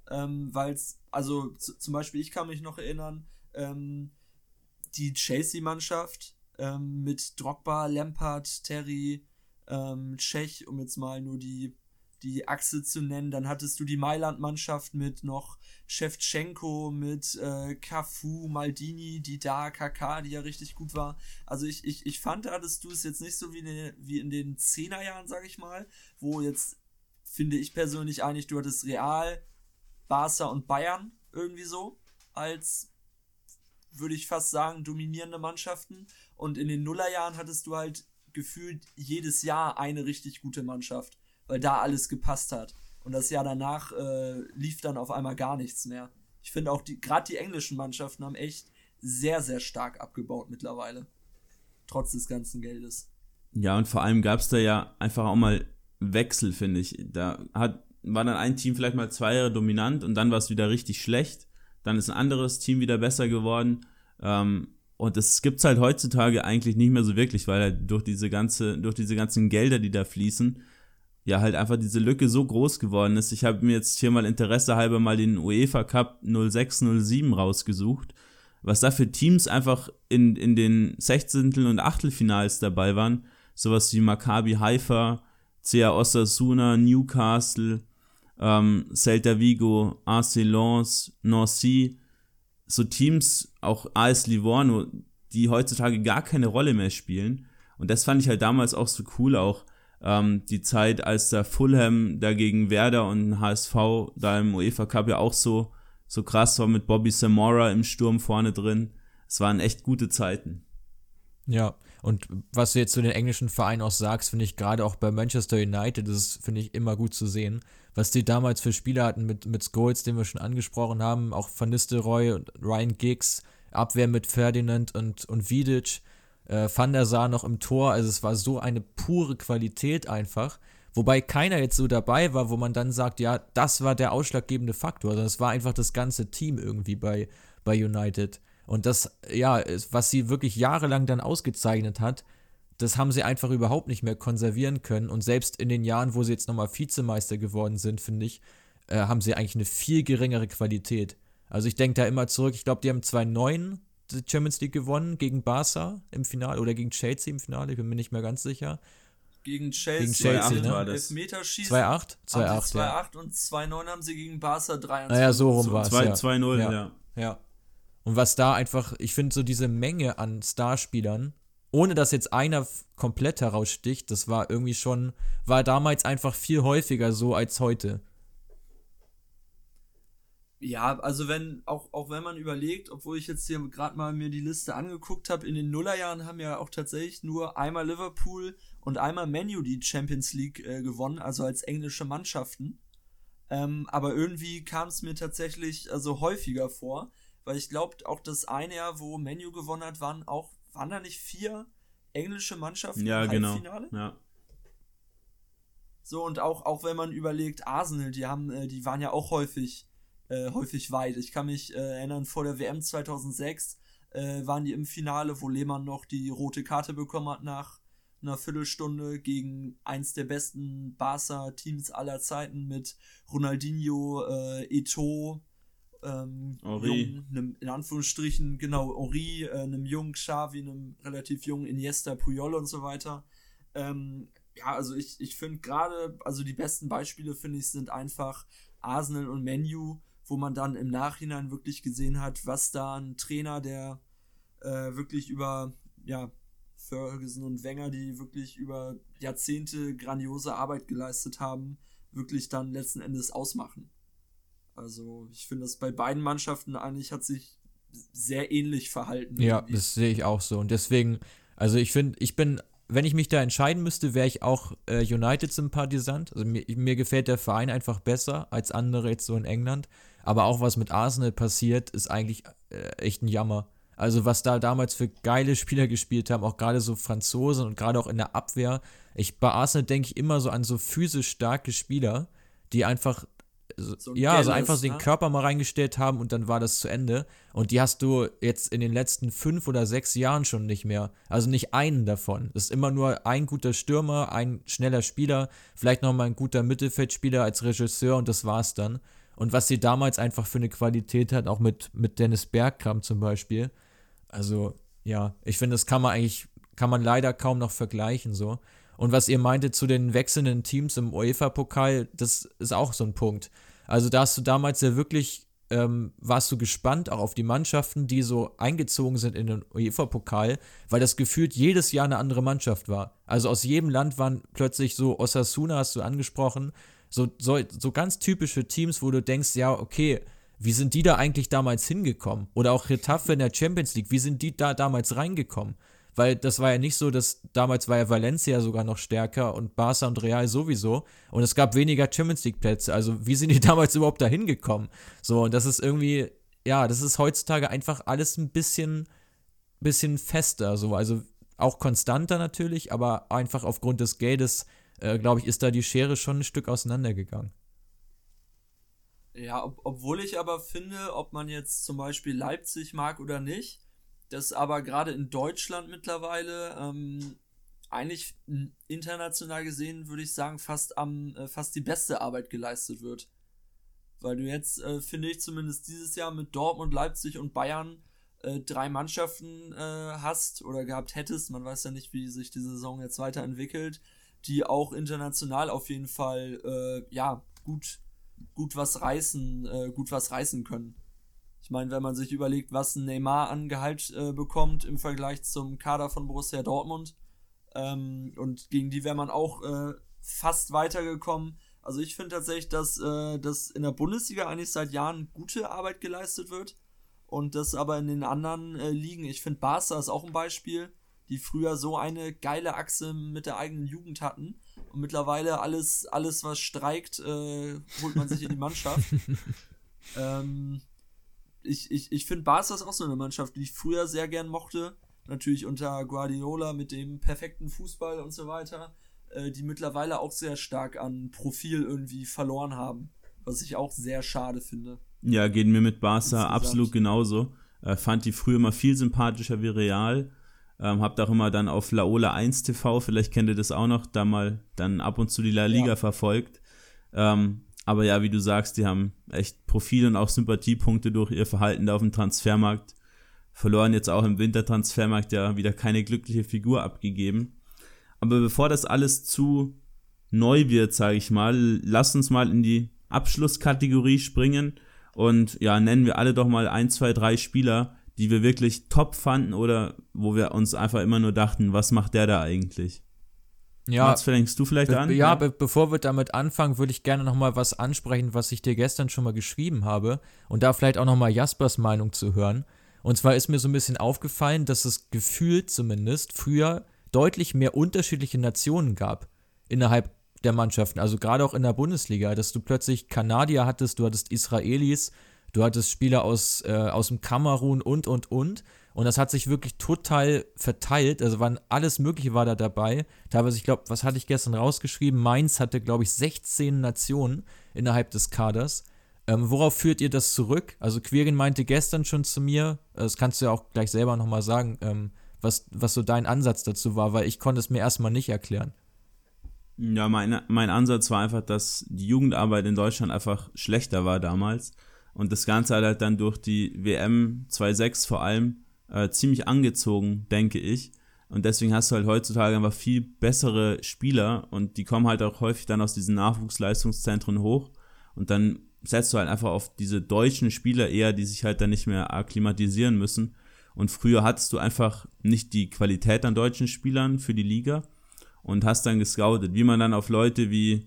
Ähm, Weil es, also zum Beispiel, ich kann mich noch erinnern, ähm, die Chelsea-Mannschaft ähm, mit Drogba, Lampard, Terry, ähm, Tschech, um jetzt mal nur die die Achse zu nennen. Dann hattest du die Mailand-Mannschaft mit noch Shevchenko, mit äh, Cafu, Maldini, die da, KK, die ja richtig gut war. Also ich, ich, ich fand, da hattest du es jetzt nicht so wie, ne, wie in den Zehnerjahren, sag ich mal, wo jetzt, finde ich persönlich eigentlich, du hattest Real, Barca und Bayern irgendwie so als würde ich fast sagen, dominierende Mannschaften. Und in den Nullerjahren hattest du halt gefühlt jedes Jahr eine richtig gute Mannschaft weil da alles gepasst hat. Und das Jahr danach äh, lief dann auf einmal gar nichts mehr. Ich finde auch, die, gerade die englischen Mannschaften haben echt sehr, sehr stark abgebaut mittlerweile. Trotz des ganzen Geldes. Ja, und vor allem gab es da ja einfach auch mal Wechsel, finde ich. Da hat, war dann ein Team vielleicht mal zwei Jahre dominant und dann war es wieder richtig schlecht. Dann ist ein anderes Team wieder besser geworden. Ähm, und das gibt es halt heutzutage eigentlich nicht mehr so wirklich, weil halt durch diese ganze, durch diese ganzen Gelder, die da fließen, ja halt einfach diese Lücke so groß geworden ist. Ich habe mir jetzt hier mal Interesse halber mal den UEFA Cup 0607 rausgesucht, was da für Teams einfach in, in den 16. und Achtelfinals dabei waren. Sowas wie Maccabi Haifa, CA Osasuna, Newcastle, ähm, Celta Vigo, AC Lens, Nancy, so Teams, auch AS Livorno, die heutzutage gar keine Rolle mehr spielen. Und das fand ich halt damals auch so cool, auch ähm, die Zeit, als da Fulham dagegen Werder und HSV da im UEFA Cup ja auch so, so krass war mit Bobby Samora im Sturm vorne drin. Es waren echt gute Zeiten. Ja, und was du jetzt zu den englischen Vereinen auch sagst, finde ich gerade auch bei Manchester United, das finde ich, immer gut zu sehen. Was die damals für Spieler hatten mit, mit Scholes, den wir schon angesprochen haben, auch Van Nistelrooy und Ryan Giggs, Abwehr mit Ferdinand und, und Vidic äh, Van der Sar noch im Tor. Also es war so eine pure Qualität einfach. Wobei keiner jetzt so dabei war, wo man dann sagt, ja, das war der ausschlaggebende Faktor. Also es war einfach das ganze Team irgendwie bei, bei United. Und das, ja, was sie wirklich jahrelang dann ausgezeichnet hat, das haben sie einfach überhaupt nicht mehr konservieren können. Und selbst in den Jahren, wo sie jetzt nochmal Vizemeister geworden sind, finde ich, äh, haben sie eigentlich eine viel geringere Qualität. Also ich denke da immer zurück, ich glaube, die haben 2009 die Champions League gewonnen gegen Barca im Finale oder gegen Chelsea im Finale, ich bin mir nicht mehr ganz sicher. Gegen Chelsea, gegen Chelsea ne? war das. 2-8? 2-8, ja. und 2-9 haben sie gegen Barca 3 Naja, so rum war es. 2-0, ja. ja. ja. Und was da einfach, ich finde so diese Menge an Starspielern, ohne dass jetzt einer komplett heraussticht, das war irgendwie schon, war damals einfach viel häufiger so als heute. Ja, also wenn, auch, auch wenn man überlegt, obwohl ich jetzt hier gerade mal mir die Liste angeguckt habe, in den Nullerjahren haben ja auch tatsächlich nur einmal Liverpool und einmal Menu die Champions League äh, gewonnen, also als englische Mannschaften. Ähm, aber irgendwie kam es mir tatsächlich also häufiger vor, weil ich glaube, auch das eine Jahr, wo Menu gewonnen hat, waren auch, waren da nicht vier englische Mannschaften ja, im genau. Halbfinale? Ja. So, und auch, auch wenn man überlegt, Arsenal, die haben, äh, die waren ja auch häufig, äh, häufig weit. Ich kann mich äh, erinnern, vor der WM 2006 äh, waren die im Finale, wo Lehmann noch die rote Karte bekommen hat nach einer Viertelstunde gegen eins der besten Barca-Teams aller Zeiten mit Ronaldinho, äh, Eto, ähm, jungen, einem, in Anführungsstrichen, genau, Ori, äh, einem jungen Xavi, einem relativ jungen Iniesta, Puyol und so weiter. Ähm, ja, also ich, ich finde gerade, also die besten Beispiele, finde ich, sind einfach Arsenal und Menu, wo man dann im Nachhinein wirklich gesehen hat, was da ein Trainer, der äh, wirklich über, ja, Ferguson und Wenger, die wirklich über Jahrzehnte grandiose Arbeit geleistet haben, wirklich dann letzten Endes ausmachen. Also ich finde das bei beiden Mannschaften eigentlich hat sich sehr ähnlich verhalten. Ja, irgendwie. das sehe ich auch so. Und deswegen, also ich finde, ich bin, wenn ich mich da entscheiden müsste, wäre ich auch äh, United-Sympathisant. Also mir, mir gefällt der Verein einfach besser als andere jetzt so in England. Aber auch was mit Arsenal passiert, ist eigentlich äh, echt ein Jammer. Also was da damals für geile Spieler gespielt haben, auch gerade so Franzosen und gerade auch in der Abwehr. Ich bei Arsenal denke ich immer so an so physisch starke Spieler, die einfach so, So ein ja, also Gallas, einfach den ne? Körper mal reingestellt haben und dann war das zu Ende. Und die hast du jetzt in den letzten fünf oder sechs Jahren schon nicht mehr. Also nicht einen davon. Es ist immer nur ein guter Stürmer, ein schneller Spieler, vielleicht nochmal ein guter Mittelfeldspieler als Regisseur und das war's dann. Und was sie damals einfach für eine Qualität hat, auch mit, mit Dennis Bergkamp zum Beispiel. Also, ja, ich finde, das kann man eigentlich, kann man leider kaum noch vergleichen so. Und was ihr meintet zu den wechselnden Teams im UEFA-Pokal, das ist auch so ein Punkt. Also da hast du damals ja wirklich, ähm, warst du gespannt auch auf die Mannschaften, die so eingezogen sind in den UEFA-Pokal, weil das gefühlt jedes Jahr eine andere Mannschaft war. Also aus jedem Land waren plötzlich so, Osasuna hast du angesprochen, so, so, so ganz typische Teams, wo du denkst, ja, okay, wie sind die da eigentlich damals hingekommen? Oder auch Retafe in der Champions League, wie sind die da damals reingekommen? Weil das war ja nicht so, dass damals war ja Valencia sogar noch stärker und Barca und Real sowieso und es gab weniger Champions League Plätze. Also wie sind die damals überhaupt da hingekommen? So, und das ist irgendwie, ja, das ist heutzutage einfach alles ein bisschen, bisschen fester, so, also auch konstanter natürlich, aber einfach aufgrund des Geldes, äh, glaube ich, ist da die Schere schon ein Stück auseinandergegangen. Ja, ob, obwohl ich aber finde, ob man jetzt zum Beispiel Leipzig mag oder nicht, dass aber gerade in Deutschland mittlerweile ähm, eigentlich international gesehen, würde ich sagen, fast am äh, fast die beste Arbeit geleistet wird. Weil du jetzt, äh, finde ich, zumindest dieses Jahr mit Dortmund, Leipzig und Bayern äh, drei Mannschaften äh, hast oder gehabt hättest, man weiß ja nicht, wie sich die Saison jetzt weiterentwickelt, die auch international auf jeden Fall äh, ja gut gut was reißen, äh, gut was reißen können. Ich meine, wenn man sich überlegt, was Neymar an Gehalt äh, bekommt im Vergleich zum Kader von Borussia Dortmund, ähm, und gegen die wäre man auch äh, fast weitergekommen. Also ich finde tatsächlich, dass, äh, dass in der Bundesliga eigentlich seit Jahren gute Arbeit geleistet wird und das aber in den anderen äh, Ligen, ich finde Barca ist auch ein Beispiel, die früher so eine geile Achse mit der eigenen Jugend hatten und mittlerweile alles, alles was streikt, äh, holt man sich in die Mannschaft. ähm, ich ich, ich finde Barca ist auch so eine Mannschaft, die ich früher sehr gern mochte. Natürlich unter Guardiola mit dem perfekten Fußball und so weiter, äh, die mittlerweile auch sehr stark an Profil irgendwie verloren haben. Was ich auch sehr schade finde. Ja, geht mir mit Barca absolut genauso. Äh, fand die früher immer viel sympathischer wie Real. Ähm, hab auch immer dann auf Laola 1 TV, vielleicht kennt ihr das auch noch, da mal dann ab und zu die La Liga Ja. verfolgt. Ähm, aber ja, wie du sagst, die haben echt Profil und auch Sympathiepunkte durch ihr Verhalten da auf dem Transfermarkt. Verloren jetzt auch im Wintertransfermarkt ja wieder keine glückliche Figur abgegeben. Aber bevor das alles zu neu wird, sage ich mal, lass uns mal in die Abschlusskategorie springen und ja, nennen wir alle doch mal ein, zwei, drei Spieler, die wir wirklich top fanden oder wo wir uns einfach immer nur dachten, was macht der da eigentlich? Ja, Mats, fängst du vielleicht an? ja, be bevor wir damit anfangen, würde ich gerne noch mal was ansprechen, was ich dir gestern schon mal geschrieben habe und da vielleicht auch noch mal Jaspers Meinung zu hören. Und zwar ist mir so ein bisschen aufgefallen, dass es gefühlt zumindest früher deutlich mehr unterschiedliche Nationen gab innerhalb der Mannschaften, also gerade auch in der Bundesliga, dass du plötzlich Kanadier hattest, du hattest Israelis, Du hattest Spieler aus, äh, aus dem Kamerun und, und, und. Und das hat sich wirklich total verteilt. Also waren alles Mögliche war da dabei. Teilweise, ich glaube, was hatte ich gestern rausgeschrieben? Mainz hatte, glaube ich, 16 Nationen innerhalb des Kaders. Ähm, worauf führt ihr das zurück? Also Quirin meinte gestern schon zu mir, das kannst du ja auch gleich selber nochmal sagen, ähm, was, was so dein Ansatz dazu war, weil ich konnte es mir erstmal nicht erklären. Ja, mein, mein Ansatz war einfach, dass die Jugendarbeit in Deutschland einfach schlechter war damals. Und das Ganze hat halt dann durch die WM 2.6 vor allem äh, ziemlich angezogen, denke ich. Und deswegen hast du halt heutzutage einfach viel bessere Spieler und die kommen halt auch häufig dann aus diesen Nachwuchsleistungszentren hoch und dann setzt du halt einfach auf diese deutschen Spieler eher, die sich halt dann nicht mehr akklimatisieren müssen. Und früher hattest du einfach nicht die Qualität an deutschen Spielern für die Liga und hast dann gescoutet, wie man dann auf Leute wie,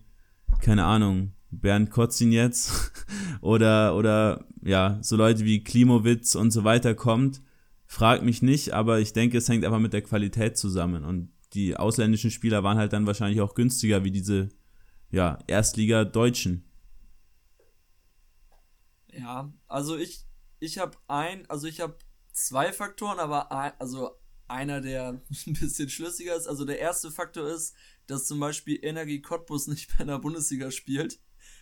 keine Ahnung, Bernd Kotzin jetzt oder, oder ja, so Leute wie Klimowitz und so weiter kommt, Frag mich nicht, aber ich denke, es hängt einfach mit der Qualität zusammen. Und die ausländischen Spieler waren halt dann wahrscheinlich auch günstiger wie diese ja, Erstliga-Deutschen. Ja, also ich, ich habe ein, also ich habe zwei Faktoren, aber ein, also einer, der ein bisschen schlüssiger ist. Also der erste Faktor ist, dass zum Beispiel Energie Cottbus nicht in der Bundesliga spielt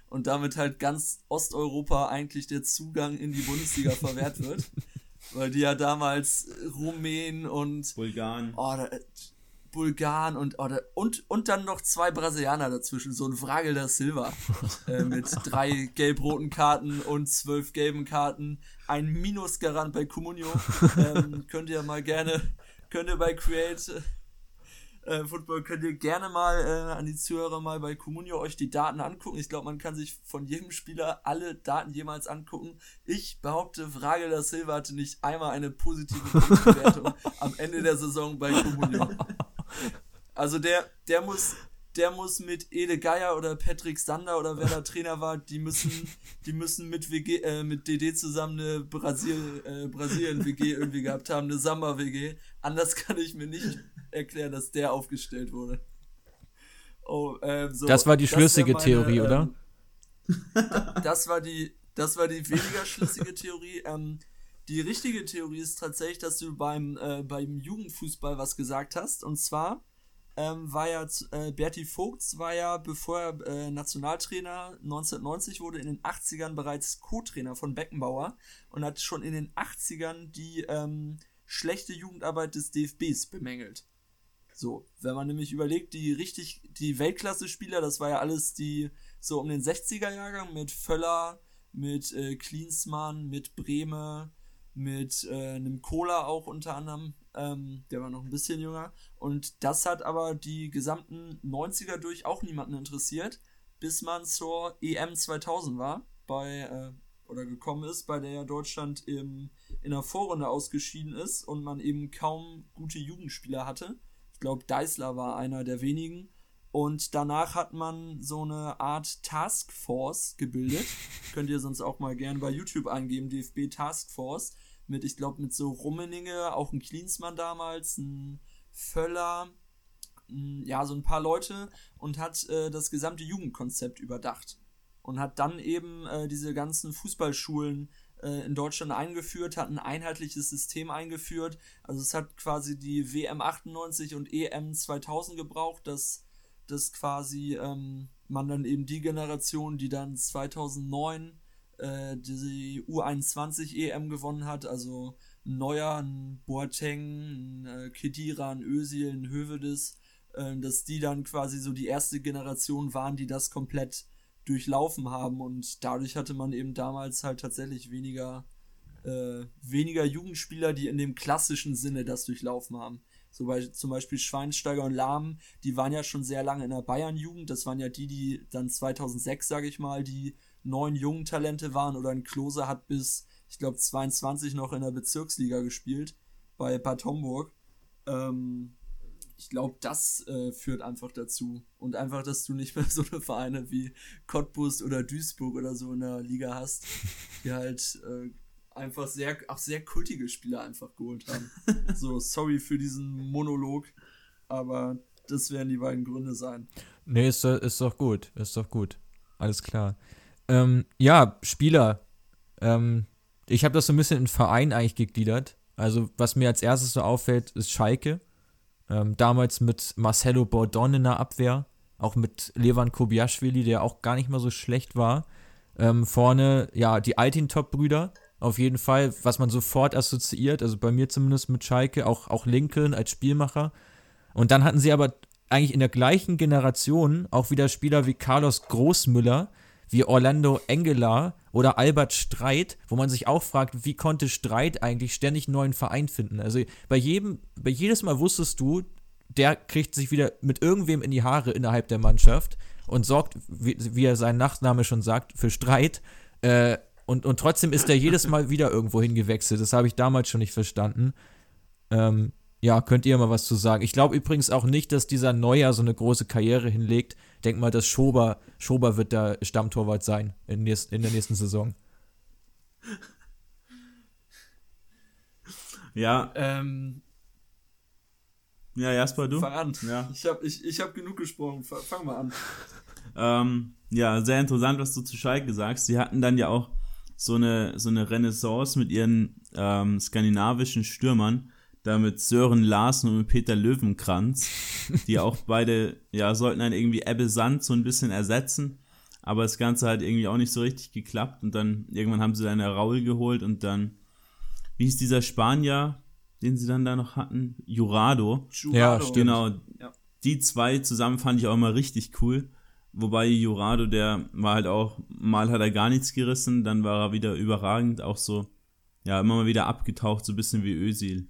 und damit halt ganz Osteuropa eigentlich der Zugang in die Bundesliga verwehrt wird. Weil die ja damals Rumänen und Bulgaren. Oh, da, Bulgaren und, oh, da, und, und dann noch zwei Brasilianer dazwischen, so ein Fragel da Silva äh, mit drei gelb-roten Karten und zwölf gelben Karten, ein Minusgarant bei Comunio. Ähm, könnt ihr mal gerne, könnt ihr bei Create äh, Football könnt ihr gerne mal äh, an die Zuhörer mal bei Comunio euch die Daten angucken. Ich glaube, man kann sich von jedem Spieler alle Daten jemals angucken. Ich behaupte, Frage da Silva hatte nicht einmal eine positive Bewertung am Ende der Saison bei Comunio. Also der, der muss, der muss mit Ede Geier oder Patrick Sander oder wer da Trainer war, die müssen, die müssen mit WG, äh, mit DD zusammen eine Brasil, äh, Brasilien-WG irgendwie gehabt haben, eine Samba-WG. Anders kann ich mir nicht erklären, dass der aufgestellt wurde. Oh, ähm, so, das war die schlüssige meine, Theorie, oder? Ähm, das war die, das war die weniger schlüssige Theorie. Ähm, die richtige Theorie ist tatsächlich, dass du beim, äh, beim Jugendfußball was gesagt hast. Und zwar ähm, war ja äh, Berti Vogts war ja, bevor er äh, Nationaltrainer 1990 wurde, in den 80ern bereits Co-Trainer von Beckenbauer und hat schon in den 80ern die ähm, schlechte Jugendarbeit des DFBs bemängelt. So, wenn man nämlich überlegt, die richtig, die Weltklasse-Spieler, das war ja alles die so um den 60er-Jahrgang mit Völler, mit äh, Klinsmann, mit Breme, mit äh, einem Cola auch unter anderem, ähm, der war noch ein bisschen jünger. Und das hat aber die gesamten 90er durch auch niemanden interessiert, bis man zur EM 2000 war, bei, äh, oder gekommen ist, bei der ja Deutschland im, in der Vorrunde ausgeschieden ist und man eben kaum gute Jugendspieler hatte. Ich glaube, Deisler war einer der wenigen. Und danach hat man so eine Art Taskforce gebildet. Könnt ihr sonst auch mal gerne bei YouTube eingeben, DFB Taskforce. Mit, ich glaube, mit so Rummeninge, auch ein Klinsmann damals, ein Völler, ein, ja, so ein paar Leute und hat äh, das gesamte Jugendkonzept überdacht. Und hat dann eben äh, diese ganzen Fußballschulen äh, in Deutschland eingeführt, hat ein einheitliches System eingeführt. Also es hat quasi die WM 98 und EM 2000 gebraucht, dass, dass quasi ähm, man dann eben die Generation, die dann 2009 äh, die U21 EM gewonnen hat, also ein Neuer, ein Boateng, ein äh, Kedira, ein Özil, ein Hövedes, äh, dass die dann quasi so die erste Generation waren, die das komplett durchlaufen haben und dadurch hatte man eben damals halt tatsächlich weniger, äh, weniger Jugendspieler, die in dem klassischen Sinne das durchlaufen haben. So bei, zum Beispiel Schweinsteiger und Lahm, die waren ja schon sehr lange in der Bayern-Jugend. Das waren ja die, die dann 2006, sage ich mal, die neun jungen Talente waren. Oder ein Klose hat bis, ich glaube, 22 noch in der Bezirksliga gespielt bei Bad Homburg. Ähm, ich glaube, das äh, führt einfach dazu. Und einfach, dass du nicht mehr so eine Vereine wie Cottbus oder Duisburg oder so in der Liga hast, die halt äh, einfach sehr, auch sehr kultige Spieler einfach geholt haben. so, sorry für diesen Monolog, aber das werden die beiden Gründe sein. Nee, ist, ist doch gut, ist doch gut. Alles klar. Ähm, ja, Spieler. Ähm, ich habe das so ein bisschen in Verein eigentlich gegliedert. Also, was mir als erstes so auffällt, ist Schalke. Ähm, damals mit Marcelo Bordon in der Abwehr, auch mit Levan Kobiaschwili, der auch gar nicht mal so schlecht war. Ähm, vorne, ja, die Altintop-Brüder, auf jeden Fall, was man sofort assoziiert, also bei mir zumindest mit Schalke, auch, auch Lincoln als Spielmacher. Und dann hatten sie aber eigentlich in der gleichen Generation auch wieder Spieler wie Carlos Großmüller, wie Orlando Engelar oder Albert Streit, wo man sich auch fragt, wie konnte Streit eigentlich ständig einen neuen Verein finden? Also bei jedem, bei jedes Mal wusstest du, der kriegt sich wieder mit irgendwem in die Haare innerhalb der Mannschaft und sorgt, wie, wie er sein Nachname schon sagt, für Streit. Äh, und, und trotzdem ist er jedes Mal wieder irgendwo hingewechselt. Das habe ich damals schon nicht verstanden. Ähm, ja, könnt ihr mal was zu sagen? Ich glaube übrigens auch nicht, dass dieser Neuer so eine große Karriere hinlegt. Denk mal, dass Schober, Schober wird da Stammtorwart sein in, nächst, in der nächsten Saison. Ja. Ähm, ja, Jasper, du? fang an. Ja. Ich habe ich, ich hab genug gesprochen. Fa- Fang mal an. Ähm, ja, sehr interessant, was du zu Schalke sagst. Sie hatten dann ja auch so eine, so eine Renaissance mit ihren ähm, skandinavischen Stürmern, da mit Sören Larsen und mit Peter Löwenkranz, die auch beide, ja, sollten dann irgendwie Ebbe Sand so ein bisschen ersetzen, aber das Ganze hat irgendwie auch nicht so richtig geklappt und dann irgendwann haben sie dann Raul geholt und dann, wie hieß dieser Spanier, den sie dann da noch hatten? Jurado. Ja, stimmt. Genau. Ja. Die zwei zusammen fand ich auch immer richtig cool. Wobei Jurado, der war halt auch, mal hat er gar nichts gerissen, dann war er wieder überragend, auch so, ja, immer mal wieder abgetaucht, so ein bisschen wie Özil.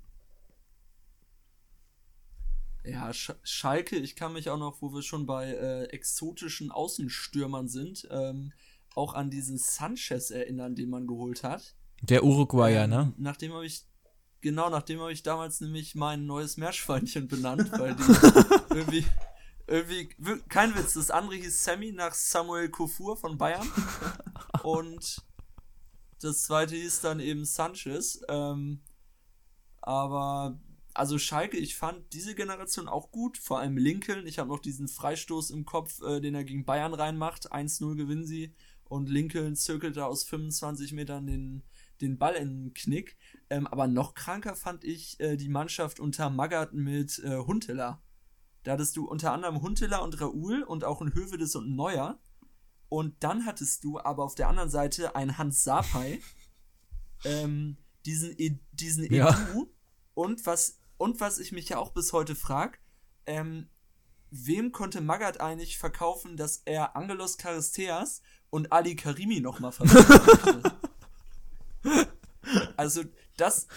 Ja, Sch Schalke, ich kann mich auch noch, wo wir schon bei äh, exotischen Außenstürmern sind, ähm, auch an diesen Sanchez erinnern, den man geholt hat. Der Uruguayer, Ähm, ne? Nachdem habe ich, genau, nachdem habe ich damals nämlich mein neues Meerschweinchen benannt, weil die irgendwie, irgendwie, kein Witz, das andere hieß Sammy nach Samuel Kofur von Bayern und das zweite hieß dann eben Sanchez. Ähm, aber, also Schalke, ich fand diese Generation auch gut, vor allem Lincoln. Ich habe noch diesen Freistoß im Kopf, äh, den er gegen Bayern reinmacht. 1-0 gewinnen sie und Lincoln zirkelt da aus 25 Metern den, den Ball in den Knick. Ähm, aber noch kranker fand ich äh, die Mannschaft unter Magath mit äh, Huntela. Da hattest du unter anderem Huntela und Raoul und auch ein Hövedes und ein Neuer. Und dann hattest du aber auf der anderen Seite einen Hans Sapai, ähm, diesen, E- diesen Edu Ja. und was und was ich mich ja auch bis heute frage, ähm, wem konnte Magath eigentlich verkaufen, dass er Angelos Charisteas und Ali Karimi nochmal verkaufen möchte? Also das,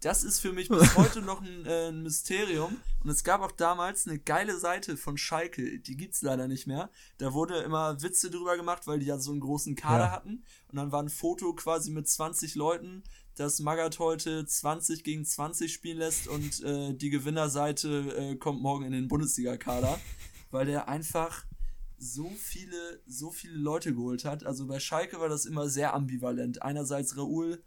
das ist für mich bis heute noch ein, äh, ein Mysterium. Und es gab auch damals eine geile Seite von Schalke, die gibt's leider nicht mehr. Da wurde immer Witze drüber gemacht, weil die ja so einen großen Kader Ja. hatten. Und dann war ein Foto quasi mit 20 Leuten, dass Magath heute 20 gegen 20 spielen lässt und äh, die Gewinnerseite äh, kommt morgen in den Bundesliga-Kader, weil der einfach so viele, so viele Leute geholt hat. Also bei Schalke war das immer sehr ambivalent. Einerseits Raoul,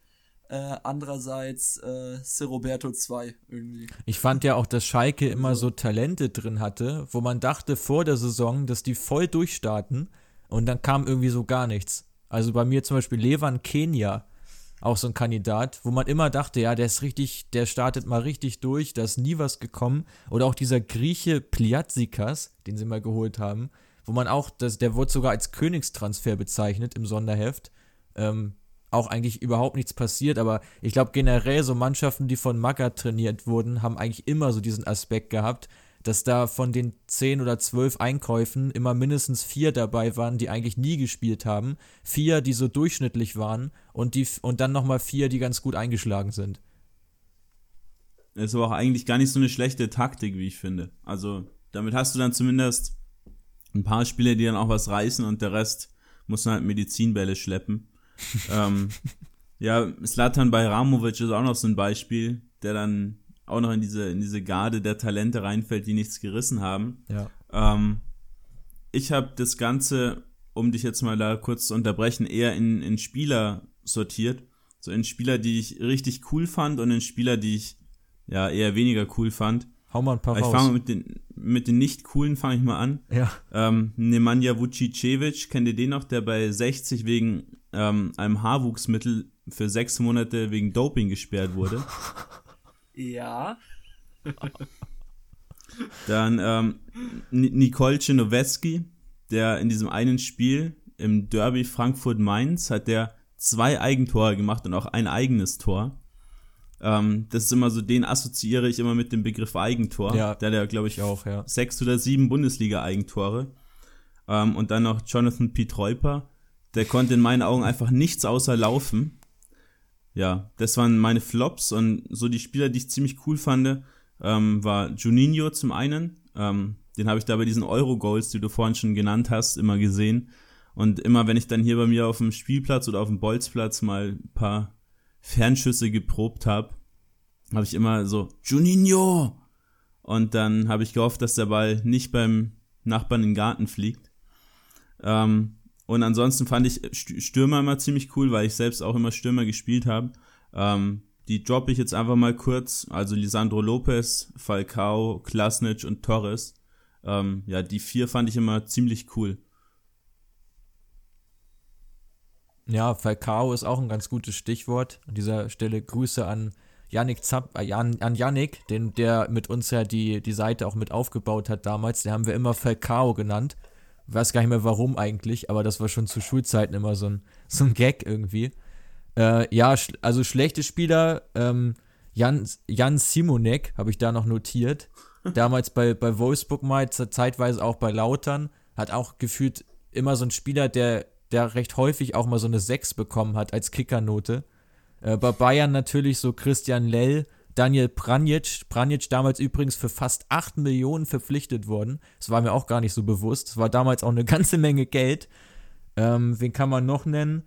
äh, andererseits äh, Roberto 2 irgendwie. Ich fand ja auch, dass Schalke immer so Talente drin hatte, wo man dachte vor der Saison, dass die voll durchstarten und dann kam irgendwie so gar nichts. Also bei mir zum Beispiel Levan Kenia, auch so ein Kandidat, wo man immer dachte, ja, der ist richtig, der startet mal richtig durch, da ist nie was gekommen. Oder auch dieser Grieche Pliatsikas, den sie mal geholt haben, wo man auch, das, der wurde sogar als Königstransfer bezeichnet im Sonderheft. Ähm, auch eigentlich überhaupt nichts passiert, aber ich glaube generell so Mannschaften, die von Magath trainiert wurden, haben eigentlich immer so diesen Aspekt gehabt, dass da von den zehn oder zwölf Einkäufen immer mindestens vier dabei waren, die eigentlich nie gespielt haben, vier, die so durchschnittlich waren und die und dann nochmal vier, die ganz gut eingeschlagen sind. Ist aber auch eigentlich gar nicht so eine schlechte Taktik, wie ich finde. Also, damit hast du dann zumindest ein paar Spieler, die dann auch was reißen und der Rest muss dann halt Medizinbälle schleppen. ähm, ja, Slatan Bajramovic ist auch noch so ein Beispiel, der dann auch noch in diese, in diese Garde der Talente reinfällt, die nichts gerissen haben. Ja. Ähm, ich habe das Ganze, um dich jetzt mal da kurz zu unterbrechen, eher in, in Spieler sortiert. So in Spieler, die ich richtig cool fand und in Spieler, die ich ja eher weniger cool fand. Hau mal ein paar Ich raus. fange mit den, mit den nicht coolen fange ich mal an. ja. Ähm, Nemanja Vucicevic, kennt ihr den noch, der bei 60 wegen ähm, einem Haarwuchsmittel für sechs Monate wegen Doping gesperrt wurde. Ja. Dann ähm, Nicole Czinoweski, der in diesem einen Spiel im Derby Frankfurt-Mainz hat der zwei Eigentore gemacht und auch ein eigenes Tor. Ähm, das ist immer so, den assoziiere ich immer mit dem Begriff Eigentor. Ja, der hat ja, glaube ich, auch, ja. sechs oder sieben Bundesliga-Eigentore. Ähm, und dann noch Jonathan Pietreuper, der konnte in meinen Augen einfach nichts außer laufen. Ja, das waren meine Flops und so die Spieler, die ich ziemlich cool fand, ähm, war Juninho zum einen. Ähm, den habe ich da bei diesen Euro-Goals, die du vorhin schon genannt hast, immer gesehen. Und immer, wenn ich dann hier bei mir auf dem Spielplatz oder auf dem Bolzplatz mal ein paar Fernschüsse geprobt habe, habe ich immer so, Juninho! Und dann habe ich gehofft, dass der Ball nicht beim Nachbarn in den Garten fliegt. Ähm, und ansonsten fand ich Stürmer immer ziemlich cool, weil ich selbst auch immer Stürmer gespielt habe. Ähm, die droppe ich jetzt einfach mal kurz. Also Lisandro Lopez, Falcao, Klasnic und Torres. Ähm, ja, die vier fand ich immer ziemlich cool. Ja, Falcao ist auch ein ganz gutes Stichwort. An dieser Stelle Grüße an Yannick Zapp, äh, an, an Yannick, den, der mit uns ja die, die Seite auch mit aufgebaut hat damals. Den haben wir immer Falcao genannt. Weiß gar nicht mehr warum eigentlich, aber das war schon zu Schulzeiten immer so ein, so ein Gag irgendwie. Äh, ja, sch also schlechte Spieler, ähm, Jan, Jan Simonek habe ich da noch notiert. Damals bei, bei Wolfsburg mal, zeitweise auch bei Lautern. Hat auch gefühlt immer so ein Spieler, der der recht häufig auch mal so eine 6 bekommen hat als Kickernote. Äh, bei Bayern natürlich so Christian Lell, Daniel Pranjic, Pranjic damals übrigens für fast 8 Millionen verpflichtet worden. Das war mir auch gar nicht so bewusst. Das war damals auch eine ganze Menge Geld. Ähm, wen kann man noch nennen?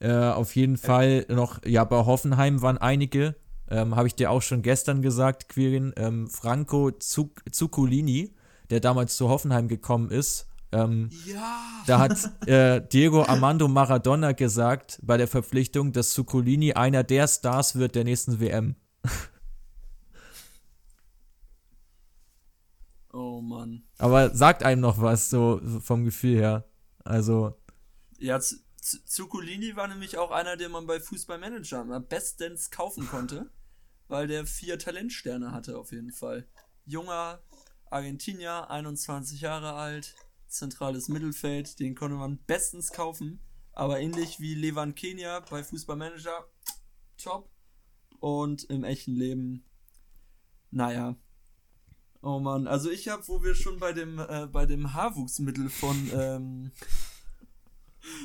Äh, auf jeden Fall noch, ja, bei Hoffenheim waren einige, ähm, habe ich dir auch schon gestern gesagt, Quirin, ähm, Franco Zuccolini, der damals zu Hoffenheim gekommen ist, ähm, ja. Da hat äh, Diego Armando Maradona gesagt bei der Verpflichtung, dass Zuccolini einer der Stars wird der nächsten WM. Oh Mann. Aber sagt einem noch was, so vom Gefühl her. Also. Ja, Zuccolini war nämlich auch einer, den man bei Fußballmanager bestens kaufen konnte, weil der vier Talentsterne hatte auf jeden Fall. Junger Argentinier, 21 Jahre alt, zentrales Mittelfeld, den konnte man bestens kaufen. Aber ähnlich wie Levan Kenia bei Fußballmanager, top. Und im echten Leben, naja. Oh Mann, also ich habe, wo wir schon bei dem, äh, bei dem Haarwuchsmittel von, ähm,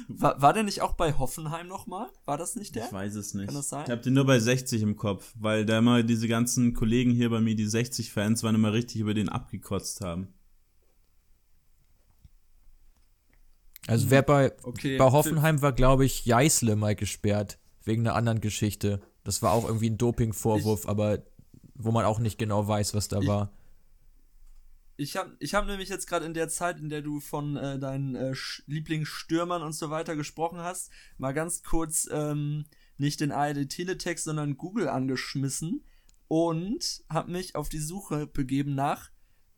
war, war der nicht auch bei Hoffenheim nochmal? War das nicht der? Ich weiß es nicht. Kann das sein? Ich habe den nur bei 60 im Kopf, weil da immer diese ganzen Kollegen hier bei mir, die 60-Fans waren, immer richtig über den abgekotzt haben. Also wer bei, okay. bei Hoffenheim war, glaube ich, Jeißle mal gesperrt, wegen einer anderen Geschichte. Das war auch irgendwie ein Dopingvorwurf, aber wo man auch nicht genau weiß, was da ich, war. Ich habe ich hab nämlich jetzt gerade in der Zeit, in der du von äh, deinen äh, Lieblingsstürmern und so weiter gesprochen hast, mal ganz kurz ähm, nicht den ARD-Teletext, sondern Google angeschmissen und habe mich auf die Suche begeben nach,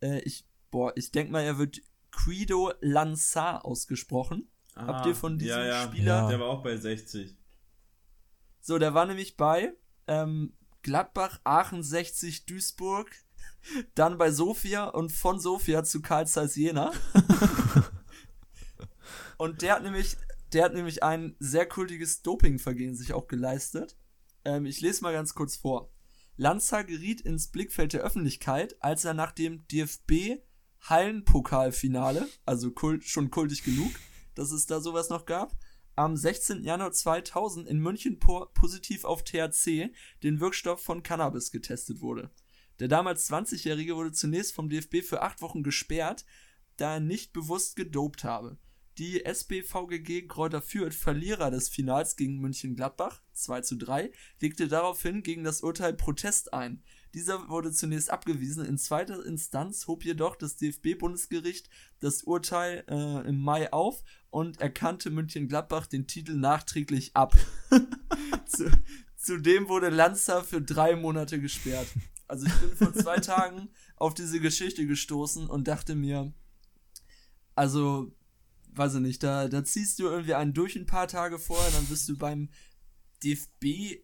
äh, ich, boah, ich denke mal, er wird Guido Lanzar ausgesprochen. Ah, Habt ihr von diesem ja, ja. Spieler? Ja. Der war auch bei 60. So, der war nämlich bei ähm, Gladbach, Aachen, 60, Duisburg, dann bei Sofia und von Sofia zu Karl Zeiss Jena. und der hat nämlich, der hat nämlich ein sehr kultiges Dopingvergehen sich auch geleistet. Ähm, ich lese mal ganz kurz vor. Lanza geriet ins Blickfeld der Öffentlichkeit, als er nach dem DFB Hallenpokalfinale, also kult, schon kultig genug, dass es da sowas noch gab, am 16. Januar 2000 in München positiv auf THC, den Wirkstoff von Cannabis, getestet wurde. Der damals 20-Jährige wurde zunächst vom DFB für acht Wochen gesperrt, da er nicht bewusst gedopt habe. Die SBVGG Kräuter Fürth, Verlierer des Finals gegen München Gladbach 2 zu 3, legte daraufhin gegen das Urteil Protest ein. Dieser wurde zunächst abgewiesen. In zweiter Instanz hob jedoch das DFB-Bundesgericht das Urteil äh, im Mai auf und erkannte München-Gladbach den Titel nachträglich ab. Zu, zudem wurde Lanza für drei Monate gesperrt. Also ich bin vor zwei Tagen auf diese Geschichte gestoßen und dachte mir, also weiß ich nicht, da, da ziehst du irgendwie einen durch ein paar Tage vorher, dann bist du beim DFB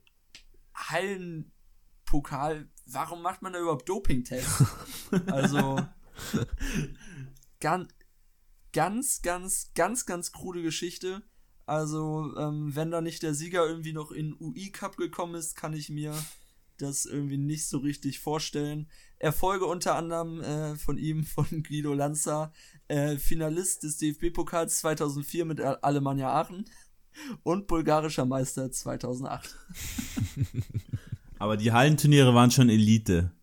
Hallenpokal. Warum macht man da überhaupt Dopingtests? also ganz, ganz, ganz, ganz, ganz krude Geschichte. Also, ähm, wenn da nicht der Sieger irgendwie noch in UI Cup gekommen ist, kann ich mir das irgendwie nicht so richtig vorstellen. Erfolge unter anderem äh, von ihm, von Guido Lanza, äh, Finalist des DFB-Pokals 2004 mit Alemannia Aachen und bulgarischer Meister 2008. Aber die Hallenturniere waren schon Elite.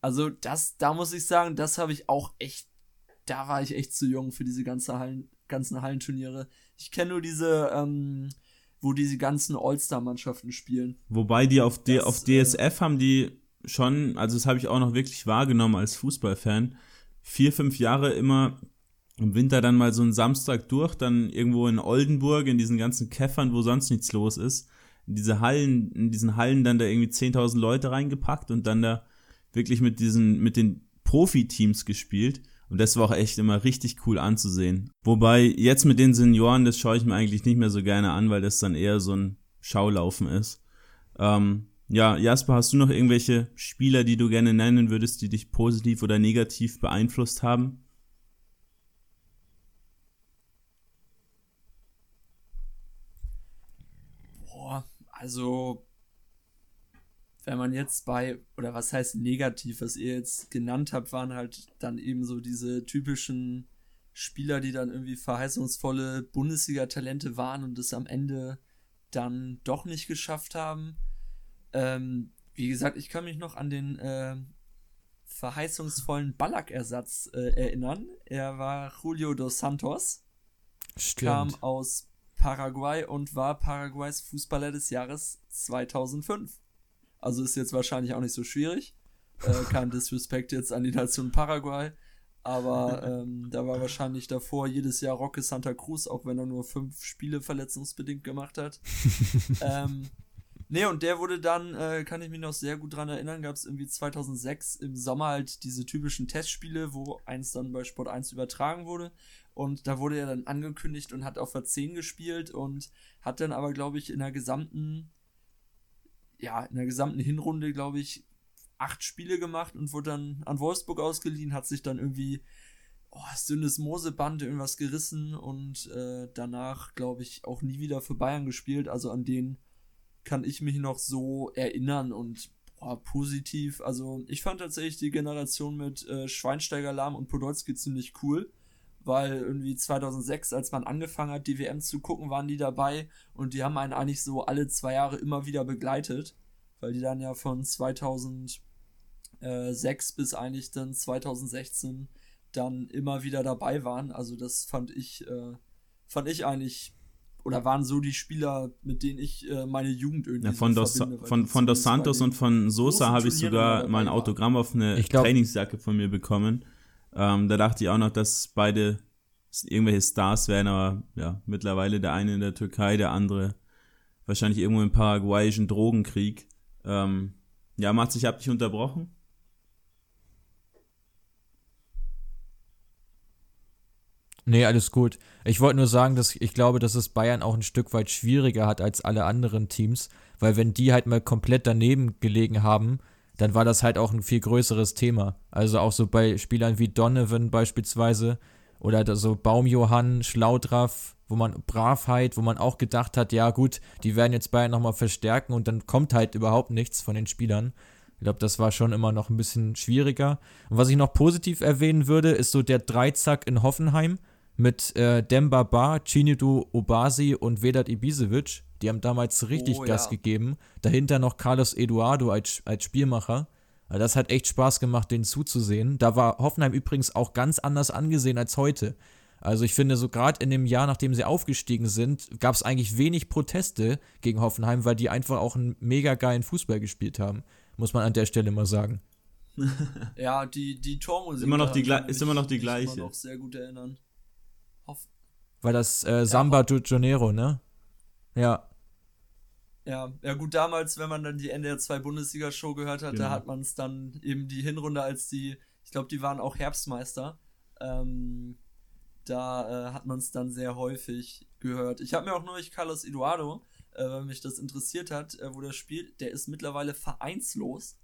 Also das, da muss ich sagen, das habe ich auch echt, da war ich echt zu jung für diese ganze Hallen, ganzen Hallenturniere. Ich kenne nur diese, ähm, wo diese ganzen All-Star-Mannschaften spielen. Wobei die auf, das, auf DSF äh, haben die schon, also das habe ich auch noch wirklich wahrgenommen als Fußballfan, vier, fünf Jahre immer im Winter dann mal so einen Samstag durch, dann irgendwo in Oldenburg, in diesen ganzen Käffern, wo sonst nichts los ist, in diese Hallen, in diesen Hallen dann da irgendwie 10.000 Leute reingepackt und dann da wirklich mit diesen, mit den Profiteams gespielt. Und das war auch echt immer richtig cool anzusehen. Wobei jetzt mit den Senioren, das schaue ich mir eigentlich nicht mehr so gerne an, weil das dann eher so ein Schaulaufen ist. Ähm, ja, Jasper, hast du noch irgendwelche Spieler, die du gerne nennen würdest, die dich positiv oder negativ beeinflusst haben? Boah, also wenn man jetzt bei, oder was heißt negativ, was ihr jetzt genannt habt, waren halt dann eben so diese typischen Spieler, die dann irgendwie verheißungsvolle Bundesliga-Talente waren und es am Ende dann doch nicht geschafft haben. Ähm, wie gesagt, ich kann mich noch an den äh, verheißungsvollen Ballack-Ersatz äh, erinnern. Er war Julio dos Santos, Stimmt. kam aus Paraguay und war Paraguays Fußballer des Jahres 2005. Also ist jetzt wahrscheinlich auch nicht so schwierig. Äh, kein Disrespect jetzt an die Nation Paraguay. Aber ähm, da war wahrscheinlich davor jedes Jahr Roque Santa Cruz, auch wenn er nur fünf Spiele verletzungsbedingt gemacht hat. ähm, nee, und der wurde dann, äh, kann ich mich noch sehr gut dran erinnern, gab es irgendwie 2006 im Sommer halt diese typischen Testspiele, wo eins dann bei Sport 1 übertragen wurde. Und da wurde er dann angekündigt und hat auf der 10 gespielt und hat dann aber, glaube ich, in der gesamten ja, in der gesamten Hinrunde, glaube ich, acht Spiele gemacht und wurde dann an Wolfsburg ausgeliehen, hat sich dann irgendwie oh, dünnes irgendwas gerissen und äh, danach, glaube ich, auch nie wieder für Bayern gespielt. Also an den kann ich mich noch so erinnern und boah, positiv. Also ich fand tatsächlich die Generation mit äh, Schweinsteiger, Lahm und Podolski ziemlich cool weil irgendwie 2006, als man angefangen hat, die WM zu gucken, waren die dabei und die haben einen eigentlich so alle zwei Jahre immer wieder begleitet, weil die dann ja von 2006 bis eigentlich dann 2016 dann immer wieder dabei waren. Also das fand ich, äh, fand ich eigentlich oder waren so die Spieler, mit denen ich äh, meine Jugend irgendwie ja, von, so dos, verbinde, von, von Dos Santos und von Sosa habe ich sogar mal ein Autogramm auf eine glaub, Trainingsjacke von mir bekommen. Ähm, da dachte ich auch noch, dass beide irgendwelche Stars wären, aber ja, mittlerweile der eine in der Türkei, der andere wahrscheinlich irgendwo im paraguayischen Drogenkrieg. Ähm, ja, Mats, ich habe dich unterbrochen. Nee, alles gut. Ich wollte nur sagen, dass ich glaube, dass es Bayern auch ein Stück weit schwieriger hat als alle anderen Teams, weil wenn die halt mal komplett daneben gelegen haben, dann war das halt auch ein viel größeres Thema. Also auch so bei Spielern wie Donovan beispielsweise oder so Baumjohann, Schlaudraff, wo man Bravheit, wo man auch gedacht hat, ja gut, die werden jetzt Bayern nochmal verstärken und dann kommt halt überhaupt nichts von den Spielern. Ich glaube, das war schon immer noch ein bisschen schwieriger. Und was ich noch positiv erwähnen würde, ist so der Dreizack in Hoffenheim mit äh, Demba Ba, Chinidu Obasi und Vedat Ibisevic. Die haben damals richtig oh, Gas ja. gegeben. Dahinter noch Carlos Eduardo als, als Spielmacher. Also das hat echt Spaß gemacht, den zuzusehen. Da war Hoffenheim übrigens auch ganz anders angesehen als heute. Also ich finde, so gerade in dem Jahr, nachdem sie aufgestiegen sind, gab es eigentlich wenig Proteste gegen Hoffenheim, weil die einfach auch einen mega geilen Fußball gespielt haben. Muss man an der Stelle mal sagen. ja, die, die Tormusik immer noch die ist immer noch die gleiche. Ich kann mich noch sehr gut erinnern. Hoff War das äh, Samba ja, de Janeiro, ne? Ja. Ja, ja gut, damals, wenn man dann die NDR 2 Bundesliga-Show gehört hat, genau. da hat man es dann eben die Hinrunde als die, ich glaube, die waren auch Herbstmeister. Ähm, Da äh, hat man es dann sehr häufig gehört. Ich habe mir auch neulich Carlos Eduardo, äh, weil mich das interessiert hat, äh, wo der spielt. Der ist mittlerweile vereinslos.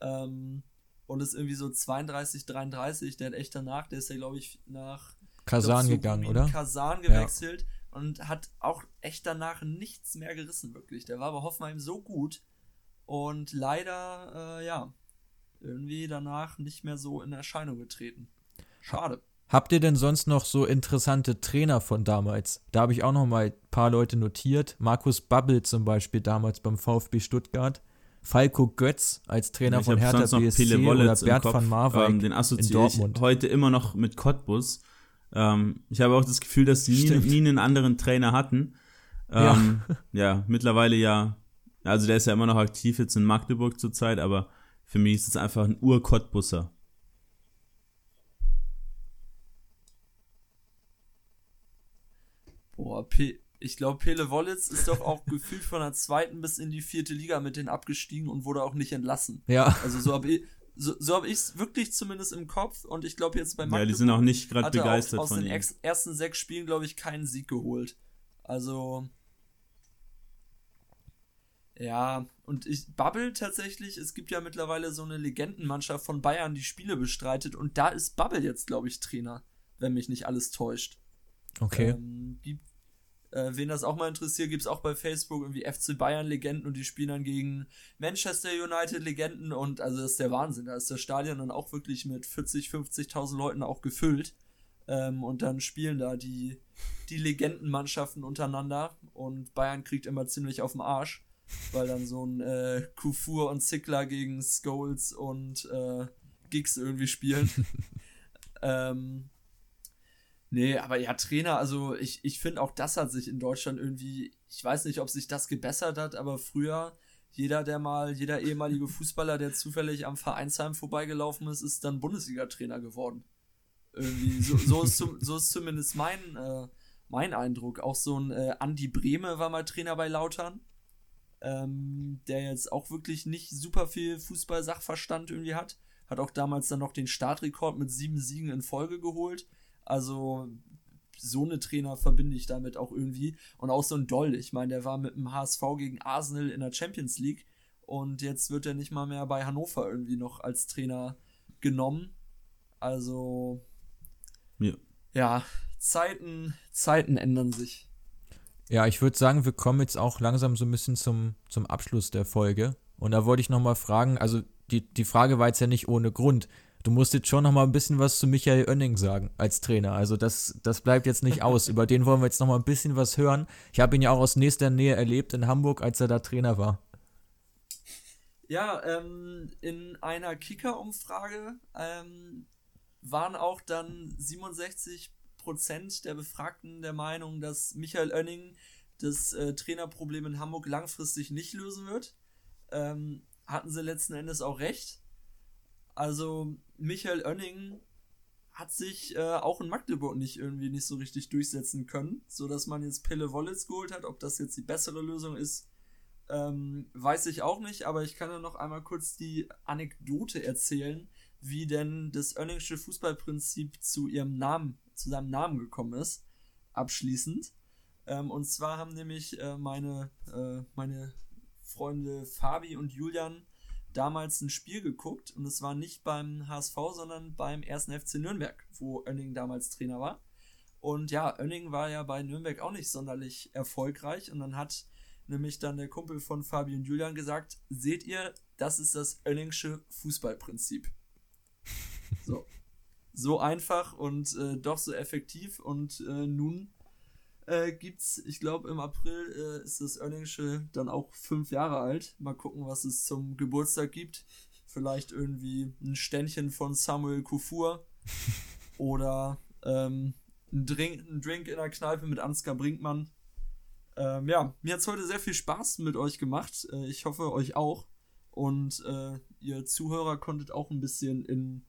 Ähm, und ist irgendwie so 32, 33. Der hat echt danach, der ist ja, glaube ich, nach Kasan gegangen, oder? Kasan gewechselt ja. Und hat auch echt danach nichts mehr gerissen, wirklich. Der war bei Hoffenheim so gut und leider, äh, ja, irgendwie danach nicht mehr so in Erscheinung getreten. Schade. Habt ihr denn sonst noch so interessante Trainer von damals? Da habe ich auch noch mal ein paar Leute notiert. Markus Babbel zum Beispiel damals beim VfB Stuttgart. Falco Götz als Trainer ich von Hertha BSC oder Bert van Marwijk ähm, den assoziiere ich heute immer noch mit Cottbus. Ähm, ich habe auch das Gefühl, dass sie nie, nie, einen anderen Trainer hatten. Ähm, ja. ja, mittlerweile ja. Also der ist ja immer noch aktiv jetzt in Magdeburg zurzeit, aber für mich ist es einfach ein Ur-Cottbusser. Boah, P ich glaube, Pele Wollitz ist doch auch gefühlt von der zweiten bis in die vierte Liga mit denen abgestiegen und wurde auch nicht entlassen. Ja. Also so habe ich so, so habe ich es wirklich zumindest im Kopf und ich glaube jetzt bei Magdeburg Ja, die sind auch nicht gerade begeistert auch aus von den ihm. ersten sechs Spielen, glaube ich, keinen Sieg geholt. Also ja, und ich Bubble tatsächlich, es gibt ja mittlerweile so eine Legendenmannschaft von Bayern, die Spiele bestreitet und da ist Bubble jetzt, glaube ich, Trainer, wenn mich nicht alles täuscht. Okay. Ähm, gibt, äh, wen das auch mal interessiert, gibt es auch bei Facebook irgendwie FC Bayern Legenden und die spielen dann gegen Manchester United Legenden und also das ist der Wahnsinn. Da ist das Stadion dann auch wirklich mit 40, 50.000 Leuten auch gefüllt. Ähm, und dann spielen da die, die Legendenmannschaften untereinander und Bayern kriegt immer ziemlich auf den Arsch, weil dann so ein äh, Kufur und Zickler gegen Scholes und äh, Giggs irgendwie spielen. ähm, Nee, aber ja, Trainer, also ich, ich finde auch das hat sich in Deutschland irgendwie, ich weiß nicht, ob sich das gebessert hat, aber früher, jeder, der mal, jeder ehemalige Fußballer, der zufällig am Vereinsheim vorbeigelaufen ist, ist dann Bundesliga-Trainer geworden. Irgendwie, so, so, ist, so ist zumindest mein, äh, mein Eindruck. Auch so ein äh, Andi Brehme war mal Trainer bei Lautern, ähm, der jetzt auch wirklich nicht super viel Fußball-Sachverstand irgendwie hat. Hat auch damals dann noch den Startrekord mit sieben Siegen in Folge geholt also so eine Trainer verbinde ich damit auch irgendwie. Und auch so ein Doll. Ich meine, der war mit dem HSV gegen Arsenal in der Champions League und jetzt wird er nicht mal mehr bei Hannover irgendwie noch als Trainer genommen. Also ja, ja Zeiten, Zeiten ändern sich. Ja, ich würde sagen, wir kommen jetzt auch langsam so ein bisschen zum, zum Abschluss der Folge. Und da wollte ich nochmal fragen, also die, die Frage war jetzt ja nicht ohne Grund du musst jetzt schon noch mal ein bisschen was zu Michael Oenning sagen als Trainer. Also das, das bleibt jetzt nicht aus. Über den wollen wir jetzt noch mal ein bisschen was hören. Ich habe ihn ja auch aus nächster Nähe erlebt in Hamburg, als er da Trainer war. Ja, ähm, in einer Kicker-Umfrage ähm, waren auch dann 67 Prozent der Befragten der Meinung, dass Michael Oenning das äh, Trainerproblem in Hamburg langfristig nicht lösen wird. Ähm, hatten sie letzten Endes auch recht. Also Michael Oenning hat sich äh, auch in Magdeburg nicht irgendwie nicht so richtig durchsetzen können, so dass man jetzt Pelle Wollitz geholt hat. Ob das jetzt die bessere Lösung ist, ähm, weiß ich auch nicht. Aber ich kann ja noch einmal kurz die Anekdote erzählen, wie denn das Oenningsche Fußballprinzip zu ihrem Namen, zu seinem Namen gekommen ist. Abschließend. Ähm, und zwar haben nämlich äh, meine, äh, meine Freunde Fabi und Julian damals ein Spiel geguckt und es war nicht beim HSV, sondern beim 1. FC Nürnberg, wo Oenning damals Trainer war. Und ja, Oenning war ja bei Nürnberg auch nicht sonderlich erfolgreich und dann hat nämlich dann der Kumpel von Fabian Julian gesagt, seht ihr, das ist das Oenningsche Fußballprinzip. So. So einfach und äh, doch so effektiv und äh, nun äh, gibt's, ich glaube im April äh, ist das Earningsche dann auch fünf Jahre alt. Mal gucken, was es zum Geburtstag gibt. Vielleicht irgendwie ein Ständchen von Samuel Kufur oder ähm, ein, Drink, ein Drink in der Kneipe mit Ansgar Brinkmann. Ähm, ja, mir hat es heute sehr viel Spaß mit euch gemacht. Äh, ich hoffe, euch auch. Und äh, ihr Zuhörer konntet auch ein bisschen in,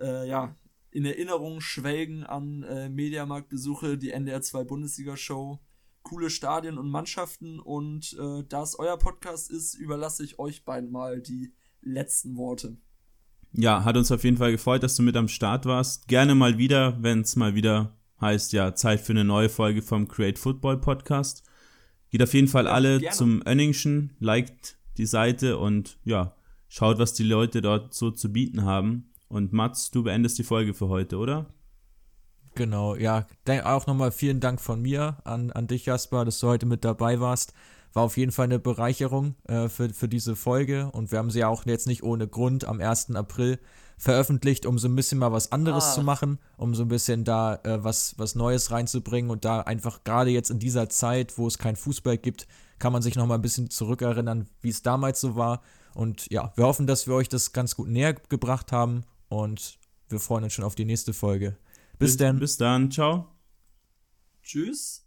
äh, ja, in Erinnerung schwelgen an äh, Mediamarktbesuche, die NDR 2 Bundesliga-Show, coole Stadien und Mannschaften. Und äh, da es euer Podcast ist, überlasse ich euch beiden mal die letzten Worte. Ja, hat uns auf jeden Fall gefreut, dass du mit am Start warst. Gerne mal wieder, wenn es mal wieder heißt ja Zeit für eine neue Folge vom Create Football Podcast. Geht auf jeden Fall alle gerne. zum Önningschen, liked die Seite und ja, schaut, was die Leute dort so zu bieten haben. Und Mats, du beendest die Folge für heute, oder? Genau, ja. Auch nochmal vielen Dank von mir an, an dich, Jasper, dass du heute mit dabei warst. War auf jeden Fall eine Bereicherung äh, für, für diese Folge und wir haben sie ja auch jetzt nicht ohne Grund am 1. April veröffentlicht, um so ein bisschen mal was anderes ah. zu machen, um so ein bisschen da äh, was, was Neues reinzubringen und da einfach gerade jetzt in dieser Zeit, wo es kein Fußball gibt, kann man sich nochmal ein bisschen zurückerinnern, wie es damals so war. Und ja, wir hoffen, dass wir euch das ganz gut näher gebracht haben und wir freuen uns schon auf die nächste Folge. Bis, bis dann. Bis dann. Ciao. Tschüss.